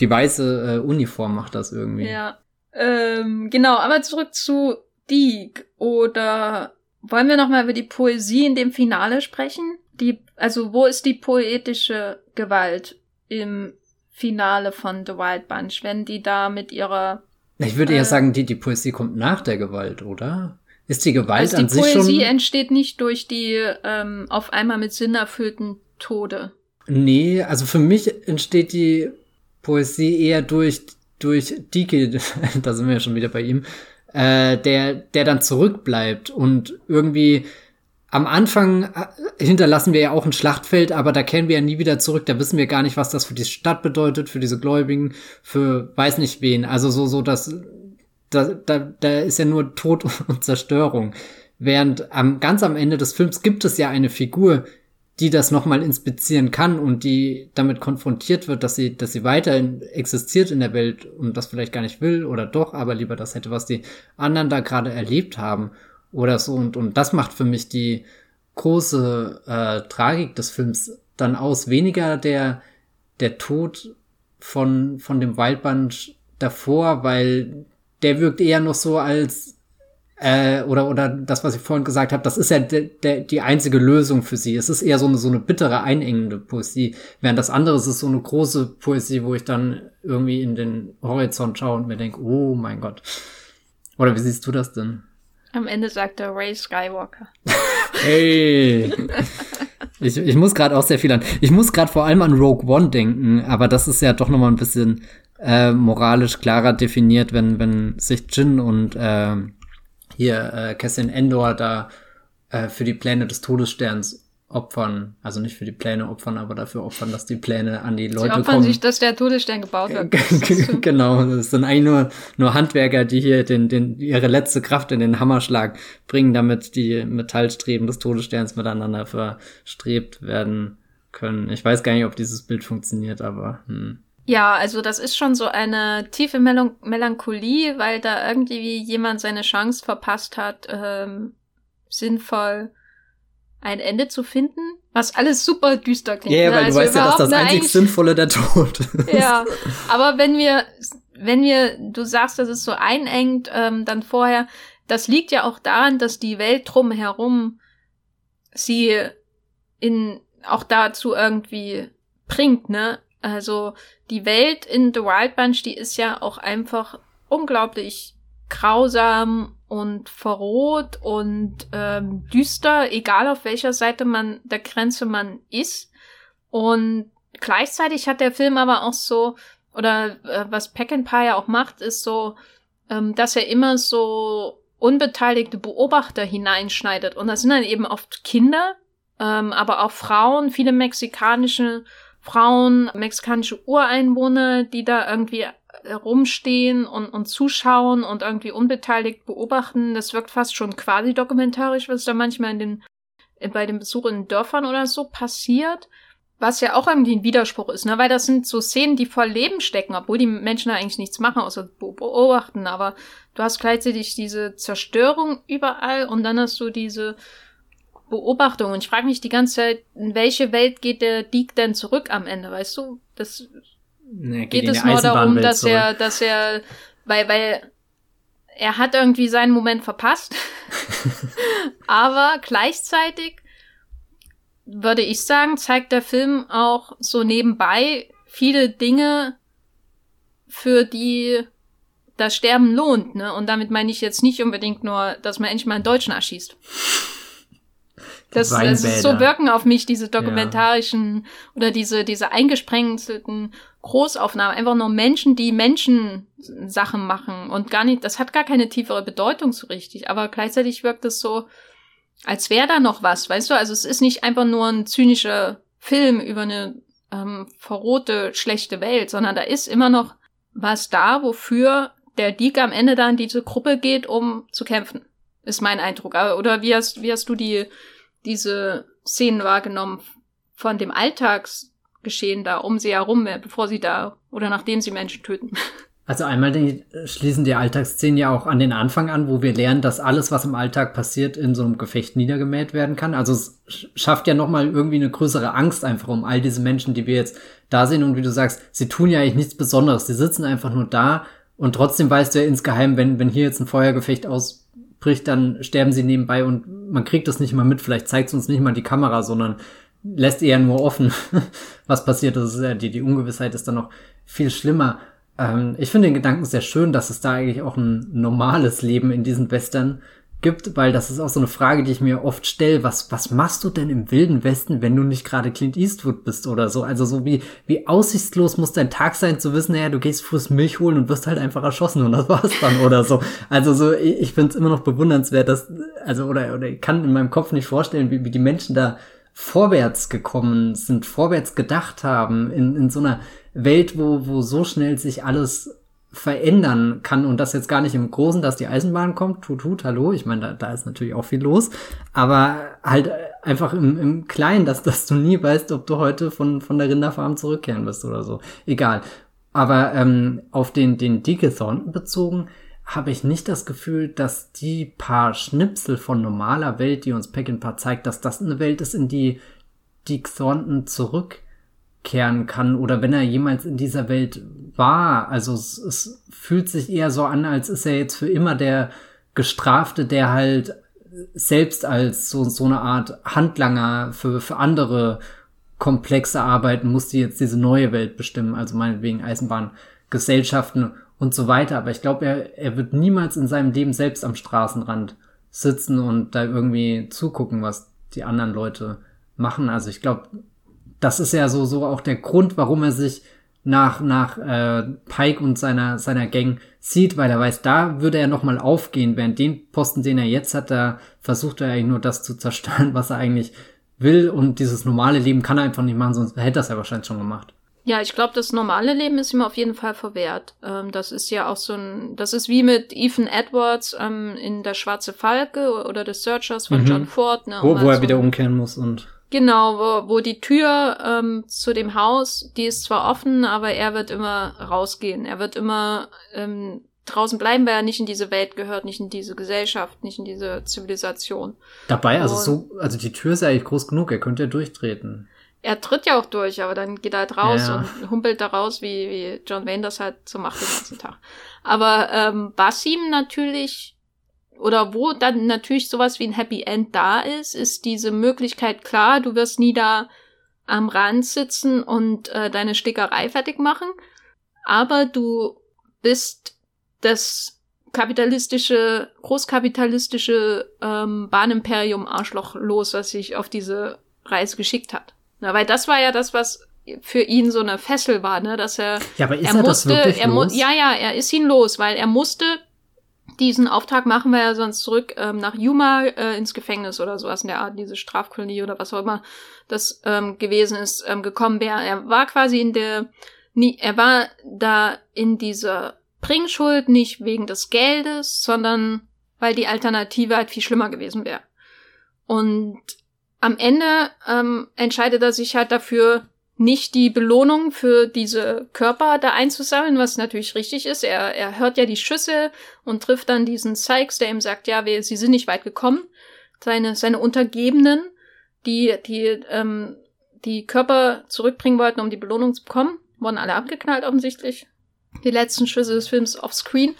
Die weiße äh, Uniform macht das irgendwie. Ja. Ähm, genau, aber zurück zu Deke oder wollen wir noch mal über die Poesie in dem Finale sprechen? Die, also wo ist die poetische Gewalt im Finale von The Wild Bunch, wenn die da mit ihrer Ich würde äh, eher sagen, die, die Poesie kommt nach der Gewalt, oder? Ist die Gewalt also an sich schon... Die Poesie entsteht nicht durch die ähm, auf einmal mit Sinn erfüllten Tode. Nee, also für mich entsteht die Poesie eher durch, durch Dike, da sind wir ja schon wieder bei ihm, äh, der, der dann zurückbleibt und irgendwie am Anfang äh, hinterlassen wir ja auch ein Schlachtfeld, aber da kehren wir ja nie wieder zurück. Da wissen wir gar nicht, was das für die Stadt bedeutet, für diese Gläubigen, für weiß nicht wen. Also so, so, dass da, da, da ist ja nur Tod und Zerstörung. Während am, ganz am Ende des Films gibt es ja eine Figur, die das nochmal inspizieren kann und die damit konfrontiert wird, dass sie, dass sie weiterhin existiert in der Welt und das vielleicht gar nicht will oder doch, aber lieber das hätte, was die anderen da gerade erlebt haben oder so. Und, und das macht für mich die große äh, Tragik des Films dann aus. Weniger der, der Tod von, von dem Waldband davor, weil der wirkt eher noch so als äh, oder, oder das, was ich vorhin gesagt habe, das ist ja de, de, die einzige Lösung für sie. Es ist eher so eine, so eine bittere, einengende Poesie, während das andere ist so eine große Poesie, wo ich dann irgendwie in den Horizont schaue und mir denke, oh mein Gott. Oder wie siehst du das denn? Am Ende sagt er Ray Skywalker. hey! ich, ich muss gerade auch sehr viel an. Ich muss gerade vor allem an Rogue One denken, aber das ist ja doch noch mal ein bisschen äh, moralisch klarer definiert, wenn, wenn sich Jin und äh, hier äh, Cassian Endor da äh, für die Pläne des Todessterns opfern, also nicht für die Pläne opfern, aber dafür opfern, dass die Pläne an die Leute Sie opfern kommen. sich, dass der Todesstern gebaut wird. genau, das sind eigentlich nur, nur Handwerker, die hier den, den, ihre letzte Kraft in den Hammerschlag bringen, damit die Metallstreben des Todessterns miteinander verstrebt werden können. Ich weiß gar nicht, ob dieses Bild funktioniert, aber hm. Ja, also das ist schon so eine tiefe Mel Melancholie, weil da irgendwie jemand seine Chance verpasst hat, ähm, sinnvoll ein Ende zu finden, was alles super düster klingt. Ja, yeah, ne? weil also du weißt ja, dass das einzig Sinnvolle der Tod ist. Ja, aber wenn wir, wenn wir, du sagst, dass es so einengt, ähm, dann vorher, das liegt ja auch daran, dass die Welt drumherum sie in, auch dazu irgendwie bringt, ne? Also die Welt in The Wild Bunch, die ist ja auch einfach unglaublich grausam und verroht und ähm, düster, egal auf welcher Seite man der Grenze man ist. Und gleichzeitig hat der Film aber auch so, oder äh, was Peckinpah ja auch macht, ist so, ähm, dass er immer so unbeteiligte Beobachter hineinschneidet. Und das sind dann eben oft Kinder, ähm, aber auch Frauen, viele mexikanische Frauen, mexikanische Ureinwohner, die da irgendwie äh, rumstehen und, und zuschauen und irgendwie unbeteiligt beobachten. Das wirkt fast schon quasi dokumentarisch, was da manchmal in den, äh, bei den Besuchen in Dörfern oder so passiert. Was ja auch irgendwie ein Widerspruch ist, ne? Weil das sind so Szenen, die voll Leben stecken, obwohl die Menschen da eigentlich nichts machen, außer beobachten. Aber du hast gleichzeitig diese Zerstörung überall und dann hast du diese Beobachtung. Und ich frage mich die ganze Zeit, in welche Welt geht der Diek denn zurück am Ende, weißt du? Das nee, geht, geht es nur darum, dass zurück. er, dass er, weil, weil er hat irgendwie seinen Moment verpasst. Aber gleichzeitig würde ich sagen, zeigt der Film auch so nebenbei viele Dinge, für die das Sterben lohnt, ne? Und damit meine ich jetzt nicht unbedingt nur, dass man endlich mal einen Deutschen erschießt. Das, das ist so wirken auf mich, diese dokumentarischen ja. oder diese, diese eingesprengelten Großaufnahmen. Einfach nur Menschen, die Menschen Sachen machen und gar nicht, das hat gar keine tiefere Bedeutung so richtig. Aber gleichzeitig wirkt es so, als wäre da noch was, weißt du? Also es ist nicht einfach nur ein zynischer Film über eine ähm, verrohte, schlechte Welt, sondern da ist immer noch was da, wofür der Diek am Ende da in diese Gruppe geht, um zu kämpfen. Ist mein Eindruck. Oder wie hast, wie hast du die diese Szenen wahrgenommen von dem Alltagsgeschehen da um sie herum, bevor sie da oder nachdem sie Menschen töten. Also einmal die, schließen die Alltagsszenen ja auch an den Anfang an, wo wir lernen, dass alles, was im Alltag passiert, in so einem Gefecht niedergemäht werden kann. Also es schafft ja nochmal irgendwie eine größere Angst einfach um all diese Menschen, die wir jetzt da sehen. Und wie du sagst, sie tun ja eigentlich nichts Besonderes. Sie sitzen einfach nur da und trotzdem weißt du ja insgeheim, wenn, wenn hier jetzt ein Feuergefecht ausbricht, dann sterben sie nebenbei und man kriegt das nicht mal mit, vielleicht zeigt es uns nicht mal die Kamera, sondern lässt eher nur offen, was passiert. Das ist ja, die, die Ungewissheit ist dann noch viel schlimmer. Ähm, ich finde den Gedanken sehr schön, dass es da eigentlich auch ein normales Leben in diesen Western gibt, weil das ist auch so eine Frage, die ich mir oft stelle. Was, was machst du denn im wilden Westen, wenn du nicht gerade Clint Eastwood bist oder so? Also so wie, wie aussichtslos muss dein Tag sein zu wissen, naja, du gehst frühs Milch holen und wirst halt einfach erschossen und das war's dann oder so. Also so, ich, ich finde es immer noch bewundernswert, dass, also, oder, oder ich kann in meinem Kopf nicht vorstellen, wie, wie die Menschen da vorwärts gekommen sind, vorwärts gedacht haben in, in so einer Welt, wo, wo so schnell sich alles verändern kann und das jetzt gar nicht im Großen, dass die Eisenbahn kommt, tut, tut, hallo, ich meine, da, da ist natürlich auch viel los, aber halt einfach im, im Kleinen, dass, dass du nie weißt, ob du heute von, von der Rinderfarm zurückkehren wirst oder so. Egal. Aber ähm, auf den, den Dicke Thornton bezogen, habe ich nicht das Gefühl, dass die paar Schnipsel von normaler Welt, die uns Peckinpah zeigt, dass das eine Welt ist, in die Dick Thornton zurück kehren kann oder wenn er jemals in dieser Welt war. Also es, es fühlt sich eher so an, als ist er jetzt für immer der Gestrafte, der halt selbst als so, so eine Art Handlanger für, für andere komplexe Arbeiten muss, die jetzt diese neue Welt bestimmen, also meinetwegen Eisenbahngesellschaften und so weiter. Aber ich glaube, er, er wird niemals in seinem Leben selbst am Straßenrand sitzen und da irgendwie zugucken, was die anderen Leute machen. Also ich glaube, das ist ja so, so auch der Grund, warum er sich nach, nach äh, Pike und seiner, seiner Gang sieht, weil er weiß, da würde er nochmal aufgehen, während den Posten, den er jetzt hat, da versucht er eigentlich nur das zu zerstören, was er eigentlich will und dieses normale Leben kann er einfach nicht machen, sonst hätte er es ja wahrscheinlich schon gemacht. Ja, ich glaube, das normale Leben ist ihm auf jeden Fall verwehrt. Ähm, das ist ja auch so ein, das ist wie mit Ethan Edwards ähm, in Der Schwarze Falke oder The Searchers von mhm. John Ford. Ne, wo, wo er so wieder umkehren muss und Genau, wo, wo die Tür ähm, zu dem Haus, die ist zwar offen, aber er wird immer rausgehen. Er wird immer ähm, draußen bleiben, weil er nicht in diese Welt gehört, nicht in diese Gesellschaft, nicht in diese Zivilisation. Dabei, also so, also die Tür ist ja eigentlich groß genug, er könnte ja durchtreten. Er tritt ja auch durch, aber dann geht er halt raus ja. und humpelt da raus, wie, wie John Wayne das halt so macht den ganzen Tag. Aber ähm, Basim natürlich oder wo dann natürlich sowas wie ein Happy End da ist, ist diese Möglichkeit klar, du wirst nie da am Rand sitzen und äh, deine Stickerei fertig machen, aber du bist das kapitalistische, großkapitalistische ähm, Bahnimperium Arschloch los, was sich auf diese Reise geschickt hat. Na, weil das war ja das, was für ihn so eine Fessel war, ne, dass er ja, aber ist er, er musste, das wirklich er los? ja, ja, er ist ihn los, weil er musste diesen Auftrag machen wir ja sonst zurück ähm, nach Yuma äh, ins Gefängnis oder sowas in der Art, diese Strafkolonie oder was auch immer das ähm, gewesen ist, ähm, gekommen wäre. Er war quasi in der, nie, er war da in dieser Bringschuld nicht wegen des Geldes, sondern weil die Alternative halt viel schlimmer gewesen wäre. Und am Ende ähm, entscheidet er sich halt dafür, nicht die Belohnung für diese Körper da einzusammeln, was natürlich richtig ist. Er, er hört ja die Schüsse und trifft dann diesen Sykes, der ihm sagt, ja, wir, sie sind nicht weit gekommen. Seine, seine Untergebenen, die, die, ähm, die Körper zurückbringen wollten, um die Belohnung zu bekommen, wurden alle abgeknallt offensichtlich. Die letzten Schüsse des Films offscreen.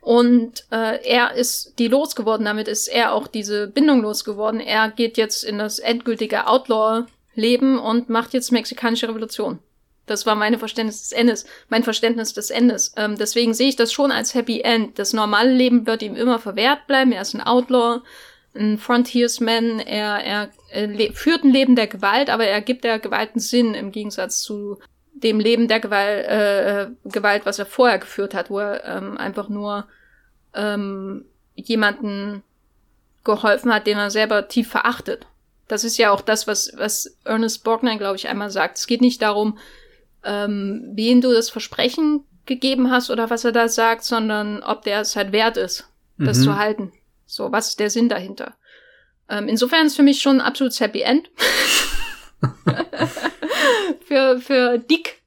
Und äh, er ist die losgeworden, damit ist er auch diese Bindung losgeworden. Er geht jetzt in das endgültige Outlaw leben und macht jetzt mexikanische Revolution. Das war meine Verständnis des Endes, mein Verständnis des Endes. Ähm, deswegen sehe ich das schon als Happy End. Das normale Leben wird ihm immer verwehrt bleiben. Er ist ein Outlaw, ein Frontiersman. Er, er, er führt ein Leben der Gewalt, aber er gibt der Gewalt einen Sinn im Gegensatz zu dem Leben der Gewalt, äh, Gewalt was er vorher geführt hat, wo er ähm, einfach nur ähm, jemanden geholfen hat, den er selber tief verachtet. Das ist ja auch das, was, was Ernest Borgnine, glaube ich, einmal sagt. Es geht nicht darum, ähm, wen du das Versprechen gegeben hast oder was er da sagt, sondern ob der es halt wert ist, das mhm. zu halten. So, was ist der Sinn dahinter? Ähm, insofern ist für mich schon ein absolutes Happy End. für, für Dick.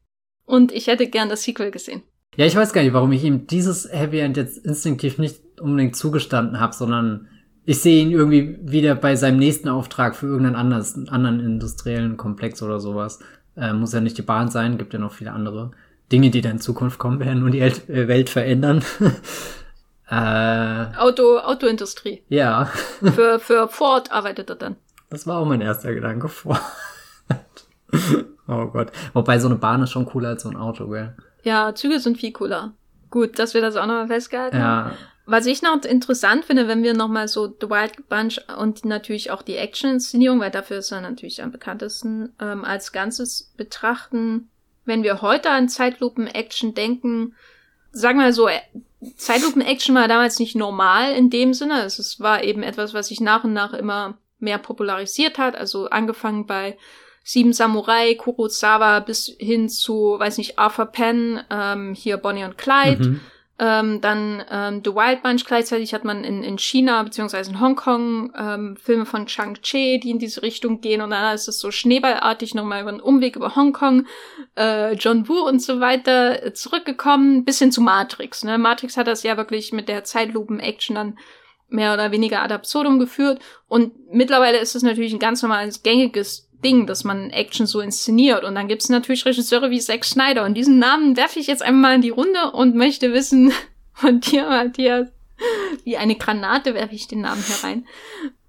Und ich hätte gern das Sequel gesehen. Ja, ich weiß gar nicht, warum ich ihm dieses Happy End jetzt instinktiv nicht unbedingt zugestanden habe, sondern ich sehe ihn irgendwie wieder bei seinem nächsten Auftrag für irgendeinen anders, anderen industriellen Komplex oder sowas. Äh, muss ja nicht die Bahn sein, gibt ja noch viele andere Dinge, die da in Zukunft kommen werden und die äh, Welt verändern. äh, Auto, Autoindustrie. Ja. für, für Ford arbeitet er dann. Das war auch mein erster Gedanke, Ford. oh Gott. Wobei so eine Bahn ist schon cooler als so ein Auto, gell? Ja, Züge sind viel cooler. Gut, dass wir das auch nochmal festgehalten ja. haben. Was ich noch interessant finde, wenn wir nochmal so The Wild Bunch und natürlich auch die Action-Inszenierung, weil dafür ist er natürlich am bekanntesten, ähm, als Ganzes betrachten. Wenn wir heute an Zeitlupen-Action denken, sagen wir so, äh, Zeitlupen-Action war damals nicht normal in dem Sinne. Es war eben etwas, was sich nach und nach immer mehr popularisiert hat. Also angefangen bei Sieben Samurai, Kurosawa bis hin zu, weiß nicht, Arthur Penn, ähm, hier Bonnie und Clyde. Mhm. Ähm, dann ähm, The Wild Bunch gleichzeitig hat man in, in China beziehungsweise in Hongkong ähm, Filme von Chang-Chi, die in diese Richtung gehen und dann ist es so schneeballartig nochmal über einen Umweg über Hongkong, äh, John Woo und so weiter äh, zurückgekommen, bis hin zu Matrix. Ne? Matrix hat das ja wirklich mit der Zeitlupen-Action dann mehr oder weniger ad absurdum geführt und mittlerweile ist es natürlich ein ganz normales, gängiges Ding, dass man Action so inszeniert. Und dann gibt es natürlich Regisseure wie Zack Snyder. Und diesen Namen werfe ich jetzt einmal in die Runde und möchte wissen von dir, Matthias, wie eine Granate werfe ich den Namen herein,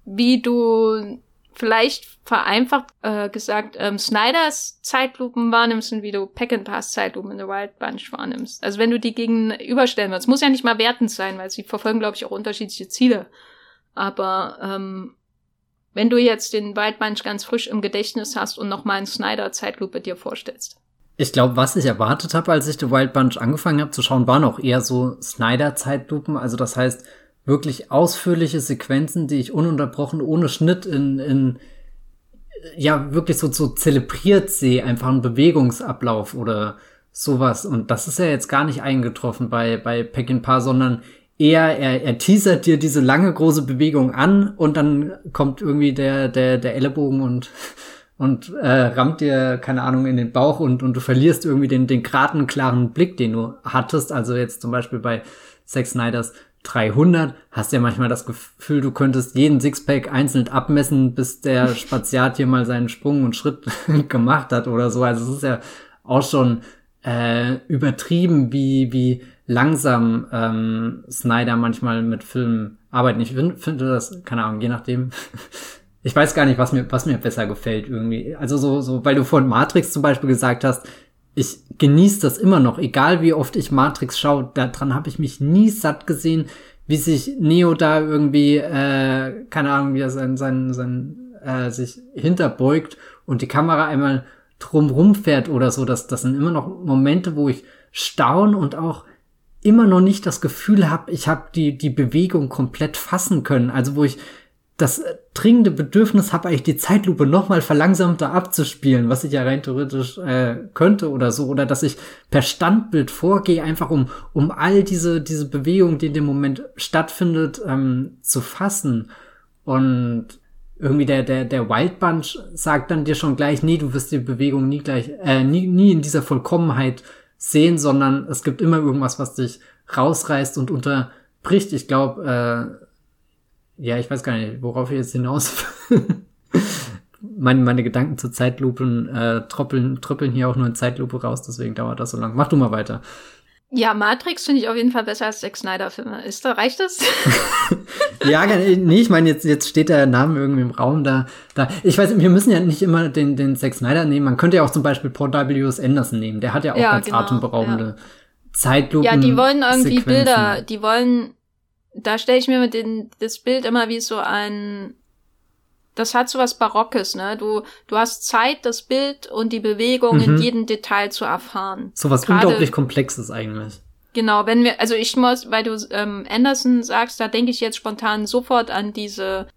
wie du vielleicht vereinfacht äh, gesagt ähm, Snyders Zeitlupen wahrnimmst und wie du Peckinpahs Zeitlupen in The Wild Bunch wahrnimmst. Also wenn du die gegenüberstellen willst, muss ja nicht mal wertend sein, weil sie verfolgen, glaube ich, auch unterschiedliche Ziele. Aber ähm, wenn du jetzt den Wild Bunch ganz frisch im Gedächtnis hast und nochmal einen Snyder-Zeitlupe dir vorstellst. Ich glaube, was ich erwartet habe, als ich The Wild Bunch angefangen habe zu schauen, waren auch eher so Snyder-Zeitlupen. Also das heißt, wirklich ausführliche Sequenzen, die ich ununterbrochen ohne Schnitt in, in ja, wirklich so, so zelebriert sehe, einfach ein Bewegungsablauf oder sowas. Und das ist ja jetzt gar nicht eingetroffen bei, bei Peckinpah, sondern eher, er, er teasert dir diese lange große Bewegung an und dann kommt irgendwie der, der, der Ellenbogen und, und äh, rammt dir, keine Ahnung, in den Bauch und, und du verlierst irgendwie den, den geraden, klaren Blick, den du hattest. Also jetzt zum Beispiel bei Sex Snyders 300 hast ja manchmal das Gefühl, du könntest jeden Sixpack einzeln abmessen, bis der Spaziat hier mal seinen Sprung und Schritt gemacht hat oder so. Also es ist ja auch schon äh, übertrieben, wie, wie langsam ähm, Snyder manchmal mit Filmen arbeitet. Ich finde find das, keine Ahnung, je nachdem. ich weiß gar nicht, was mir, was mir besser gefällt irgendwie. Also so, so, weil du von Matrix zum Beispiel gesagt hast, ich genieße das immer noch, egal wie oft ich Matrix schaue, daran habe ich mich nie satt gesehen, wie sich Neo da irgendwie, äh, keine Ahnung, wie er sein, sein, sein, äh, sich hinterbeugt und die Kamera einmal drumrum fährt oder so. Das, das sind immer noch Momente, wo ich staun und auch immer noch nicht das Gefühl habe, ich habe die, die Bewegung komplett fassen können. Also wo ich das dringende Bedürfnis habe, eigentlich die Zeitlupe nochmal verlangsamter abzuspielen, was ich ja rein theoretisch äh, könnte oder so, oder dass ich per Standbild vorgehe, einfach um, um all diese, diese Bewegung, die in dem Moment stattfindet, ähm, zu fassen. Und irgendwie der, der, der Wild Bunch sagt dann dir schon gleich, nee, du wirst die Bewegung nie gleich, äh, nie, nie in dieser Vollkommenheit sehen, sondern es gibt immer irgendwas, was dich rausreißt und unterbricht. Ich glaube, äh, ja, ich weiß gar nicht, worauf ich jetzt hinaus. meine, meine Gedanken zur Zeitlupen äh, tröppeln, tröppeln hier auch nur in Zeitlupe raus, deswegen dauert das so lang. Mach du mal weiter. Ja, Matrix finde ich auf jeden Fall besser als Zack Snyder-Filme. Ist da, reicht das? ja, nee, ich meine, jetzt, jetzt steht der Name irgendwie im Raum da, da. Ich weiß, wir müssen ja nicht immer den, den Zack Snyder nehmen. Man könnte ja auch zum Beispiel Paul W.S. Anderson nehmen. Der hat ja auch ja, ganz genau, atemberaubende ja. Zeitlupen. Ja, die wollen irgendwie Sequenzen. Bilder, die wollen, da stelle ich mir mit den, das Bild immer wie so ein, das hat so was Barockes, ne? Du, du hast Zeit, das Bild und die Bewegung mhm. in jedem Detail zu erfahren. So was Grade, unglaublich Komplexes eigentlich. Genau, wenn wir, also ich muss, weil du ähm, Anderson sagst, da denke ich jetzt spontan sofort an diese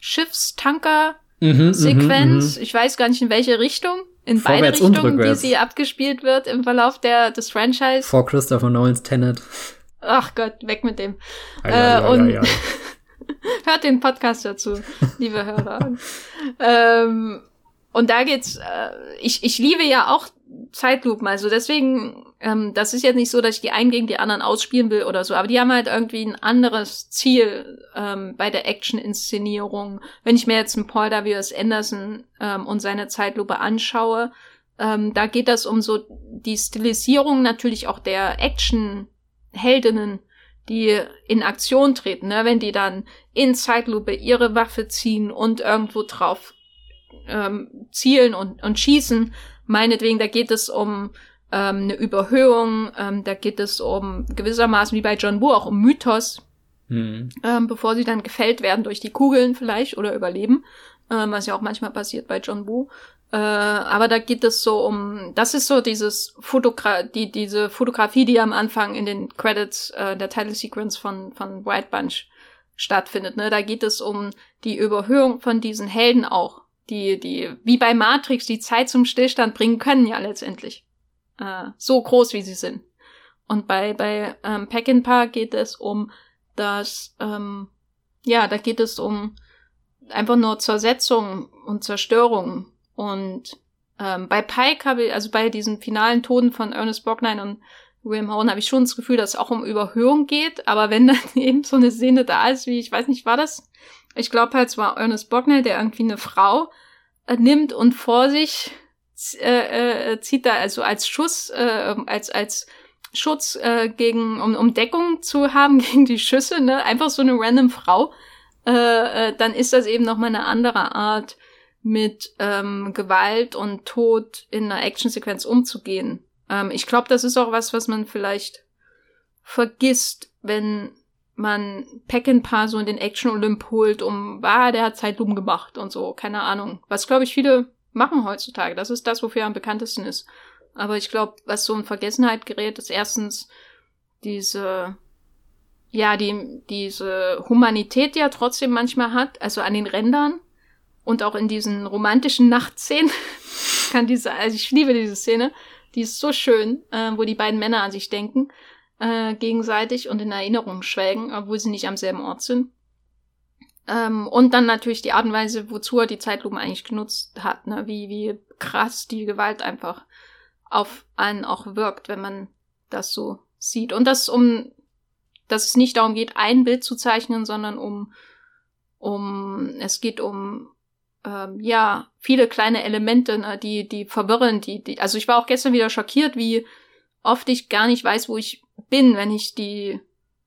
Schiffstanker-Sequenz. Mhm, mhm, ich weiß gar nicht in welche Richtung. In Vorwärts beide Richtungen, wie sie abgespielt wird im Verlauf der, des Franchise. Vor Christopher Nolans Tenet. Ach Gott, weg mit dem. Ja, äh, ja, und Hört den Podcast dazu, liebe Hörer. ähm, und da geht's, äh, ich, ich liebe ja auch Zeitlupen, also deswegen, ähm, das ist jetzt nicht so, dass ich die einen gegen die anderen ausspielen will oder so, aber die haben halt irgendwie ein anderes Ziel ähm, bei der Action-Inszenierung. Wenn ich mir jetzt einen Paul W.S. Anderson ähm, und seine Zeitlupe anschaue, ähm, da geht das um so die Stilisierung natürlich auch der Action-Heldinnen die in Aktion treten, ne? wenn die dann in Zeitlupe ihre Waffe ziehen und irgendwo drauf ähm, zielen und, und schießen. Meinetwegen, da geht es um ähm, eine Überhöhung, ähm, da geht es um gewissermaßen wie bei John Woo auch um Mythos, mhm. ähm, bevor sie dann gefällt werden durch die Kugeln vielleicht oder überleben, ähm, was ja auch manchmal passiert bei John Woo. Äh, aber da geht es so um, das ist so dieses Fotogra die, diese Fotografie, die am Anfang in den Credits äh, der Title Sequence von, von White Bunch stattfindet. Ne? Da geht es um die Überhöhung von diesen Helden auch, die, die, wie bei Matrix, die Zeit zum Stillstand bringen können ja letztendlich. Äh, so groß, wie sie sind. Und bei, bei ähm, Peckinpah geht es um das, ähm, ja, da geht es um einfach nur Zersetzung und Zerstörung und ähm, bei Pike habe ich, also bei diesen finalen Toten von Ernest Borgnine und William Horn habe ich schon das Gefühl, dass es auch um Überhöhung geht, aber wenn dann eben so eine Szene da ist, wie, ich weiß nicht, war das? Ich glaube halt, es war Ernest Borgnine, der irgendwie eine Frau äh, nimmt und vor sich äh, äh, zieht da also als Schuss, äh, als, als Schutz äh, gegen, um, um Deckung zu haben gegen die Schüsse, ne? Einfach so eine random Frau, äh, äh, dann ist das eben nochmal eine andere Art mit ähm, Gewalt und Tod in einer Actionsequenz umzugehen. Ähm, ich glaube, das ist auch was, was man vielleicht vergisst, wenn man Peckinpah so in den Action-Olymp holt, um, ah, der hat Zeitlupen gemacht und so, keine Ahnung. Was, glaube ich, viele machen heutzutage. Das ist das, wofür er am bekanntesten ist. Aber ich glaube, was so in Vergessenheit gerät, ist erstens diese, ja, die, diese Humanität, die er trotzdem manchmal hat, also an den Rändern und auch in diesen romantischen Nachtszenen kann diese, also ich liebe diese Szene, die ist so schön, äh, wo die beiden Männer an sich denken, äh, gegenseitig und in Erinnerung schwelgen, obwohl sie nicht am selben Ort sind. Ähm, und dann natürlich die Art und Weise, wozu er die Zeitlupen eigentlich genutzt hat, ne? wie, wie krass die Gewalt einfach auf einen auch wirkt, wenn man das so sieht. Und das um, dass es nicht darum geht, ein Bild zu zeichnen, sondern um, um, es geht um ähm, ja, viele kleine Elemente, ne, die, die verwirren, die, die, also ich war auch gestern wieder schockiert, wie oft ich gar nicht weiß, wo ich bin, wenn ich die,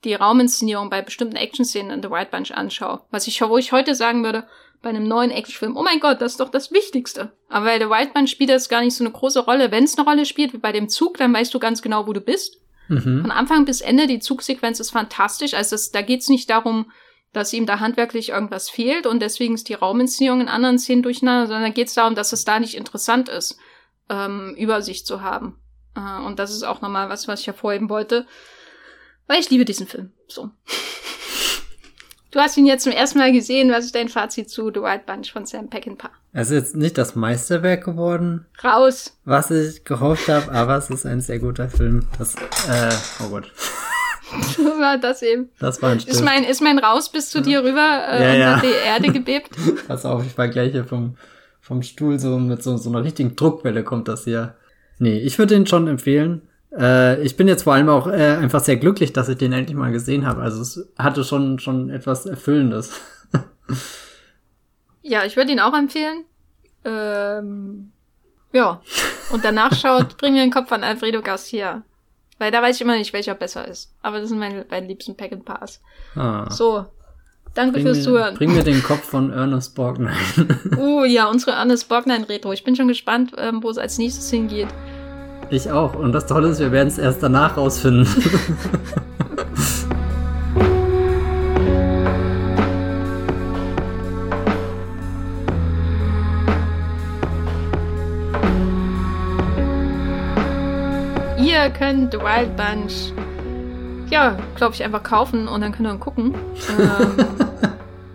die Rauminszenierung bei bestimmten Action-Szenen in The White Bunch anschaue. Was ich, wo ich heute sagen würde, bei einem neuen Actionfilm, oh mein Gott, das ist doch das Wichtigste. Aber bei The White Bunch spielt das gar nicht so eine große Rolle. Wenn es eine Rolle spielt, wie bei dem Zug, dann weißt du ganz genau, wo du bist. Mhm. Von Anfang bis Ende, die Zugsequenz ist fantastisch. Also das, da geht's nicht darum, dass ihm da handwerklich irgendwas fehlt und deswegen ist die Rauminszenierung in anderen Szenen durcheinander, sondern geht es darum, dass es da nicht interessant ist, ähm, Übersicht zu haben. Äh, und das ist auch nochmal was, was ich hervorheben wollte, weil ich liebe diesen Film. So. Du hast ihn jetzt zum ersten Mal gesehen. Was ist dein Fazit zu The White Bunch von Sam Peckinpah? Es ist jetzt nicht das Meisterwerk geworden. Raus! Was ich gehofft habe, aber es ist ein sehr guter Film. Das, äh, oh Gott. war das eben. Das war ein Stift. Ist mein, ist mein Raus bis zu dir rüber äh, Ja, und ja. hat die Erde gebebt? Pass auf, ich war gleich hier vom, vom Stuhl so mit so, so einer richtigen Druckwelle kommt das hier. Nee, ich würde den schon empfehlen. Äh, ich bin jetzt vor allem auch äh, einfach sehr glücklich, dass ich den endlich mal gesehen habe. Also es hatte schon, schon etwas Erfüllendes. Ja, ich würde ihn auch empfehlen. Ähm, ja. Und danach schaut, bring mir den Kopf an Alfredo Garcia. Weil da weiß ich immer nicht, welcher besser ist. Aber das sind meine beiden liebsten Pack and Pass. Ah, So. Danke bring, fürs mir, Zuhören. bring mir den Kopf von Ernest Borgnine. Oh ja, unsere Annes Borgnine Retro. Ich bin schon gespannt, ähm, wo es als nächstes hingeht. ich auch. Und das Tolle ist, wir werden es erst danach rausfinden. Ihr könnt The Wild Bunch, ja, glaube ich, einfach kaufen und dann könnt ihr ihn gucken. Ähm,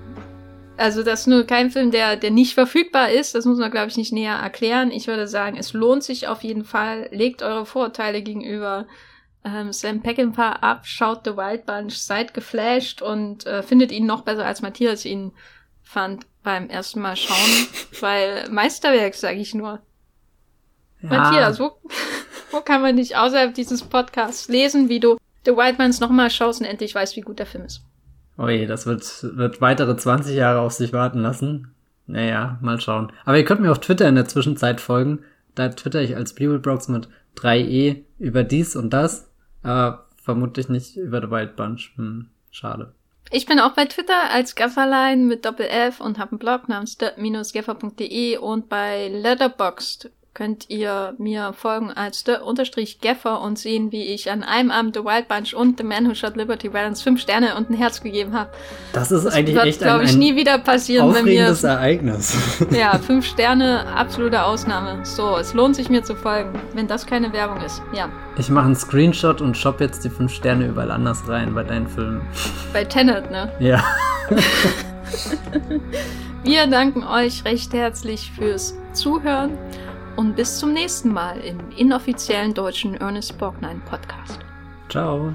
also das ist nur kein Film, der, der nicht verfügbar ist. Das muss man, glaube ich, nicht näher erklären. Ich würde sagen, es lohnt sich auf jeden Fall. Legt eure Vorurteile gegenüber ähm, Sam Peckinpah ab, schaut The Wild Bunch, seid geflasht und äh, findet ihn noch besser, als Matthias ihn fand beim ersten Mal schauen. weil Meisterwerk, sage ich nur. Matthias, wo, wo kann man dich außerhalb dieses Podcasts lesen, wie du The White Mans nochmal schaust und endlich weißt, wie gut der Film ist? Oh je, das wird, wird weitere 20 Jahre auf sich warten lassen. Naja, mal schauen. Aber ihr könnt mir auf Twitter in der Zwischenzeit folgen. Da twitter ich als Bibelbrox mit 3e über dies und das. Aber vermutlich nicht über The Wild Bunch. Hm, schade. Ich bin auch bei Twitter als Gafferlein mit Doppel-F und habe einen Blog namens the-gaffer.de und bei Letterboxd könnt ihr mir folgen als the-gaffer und sehen, wie ich an einem Abend The Wild Bunch und The Man Who Shot Liberty Valance fünf Sterne und ein Herz gegeben habe. Das ist Das eigentlich wird, echt ein, glaube ich, ein nie wieder passieren, wenn wir aufregendes Ereignis. Ja, fünf Sterne, absolute Ausnahme. So, es lohnt sich mir zu folgen, wenn das keine Werbung ist. Ja, Ich mache einen Screenshot und shop jetzt die fünf Sterne überall anders rein bei deinen Filmen. bei Tenet, ne? Ja. Wir danken euch recht herzlich fürs Zuhören und bis zum nächsten Mal im inoffiziellen deutschen Ernest Borgnine Podcast. Ciao.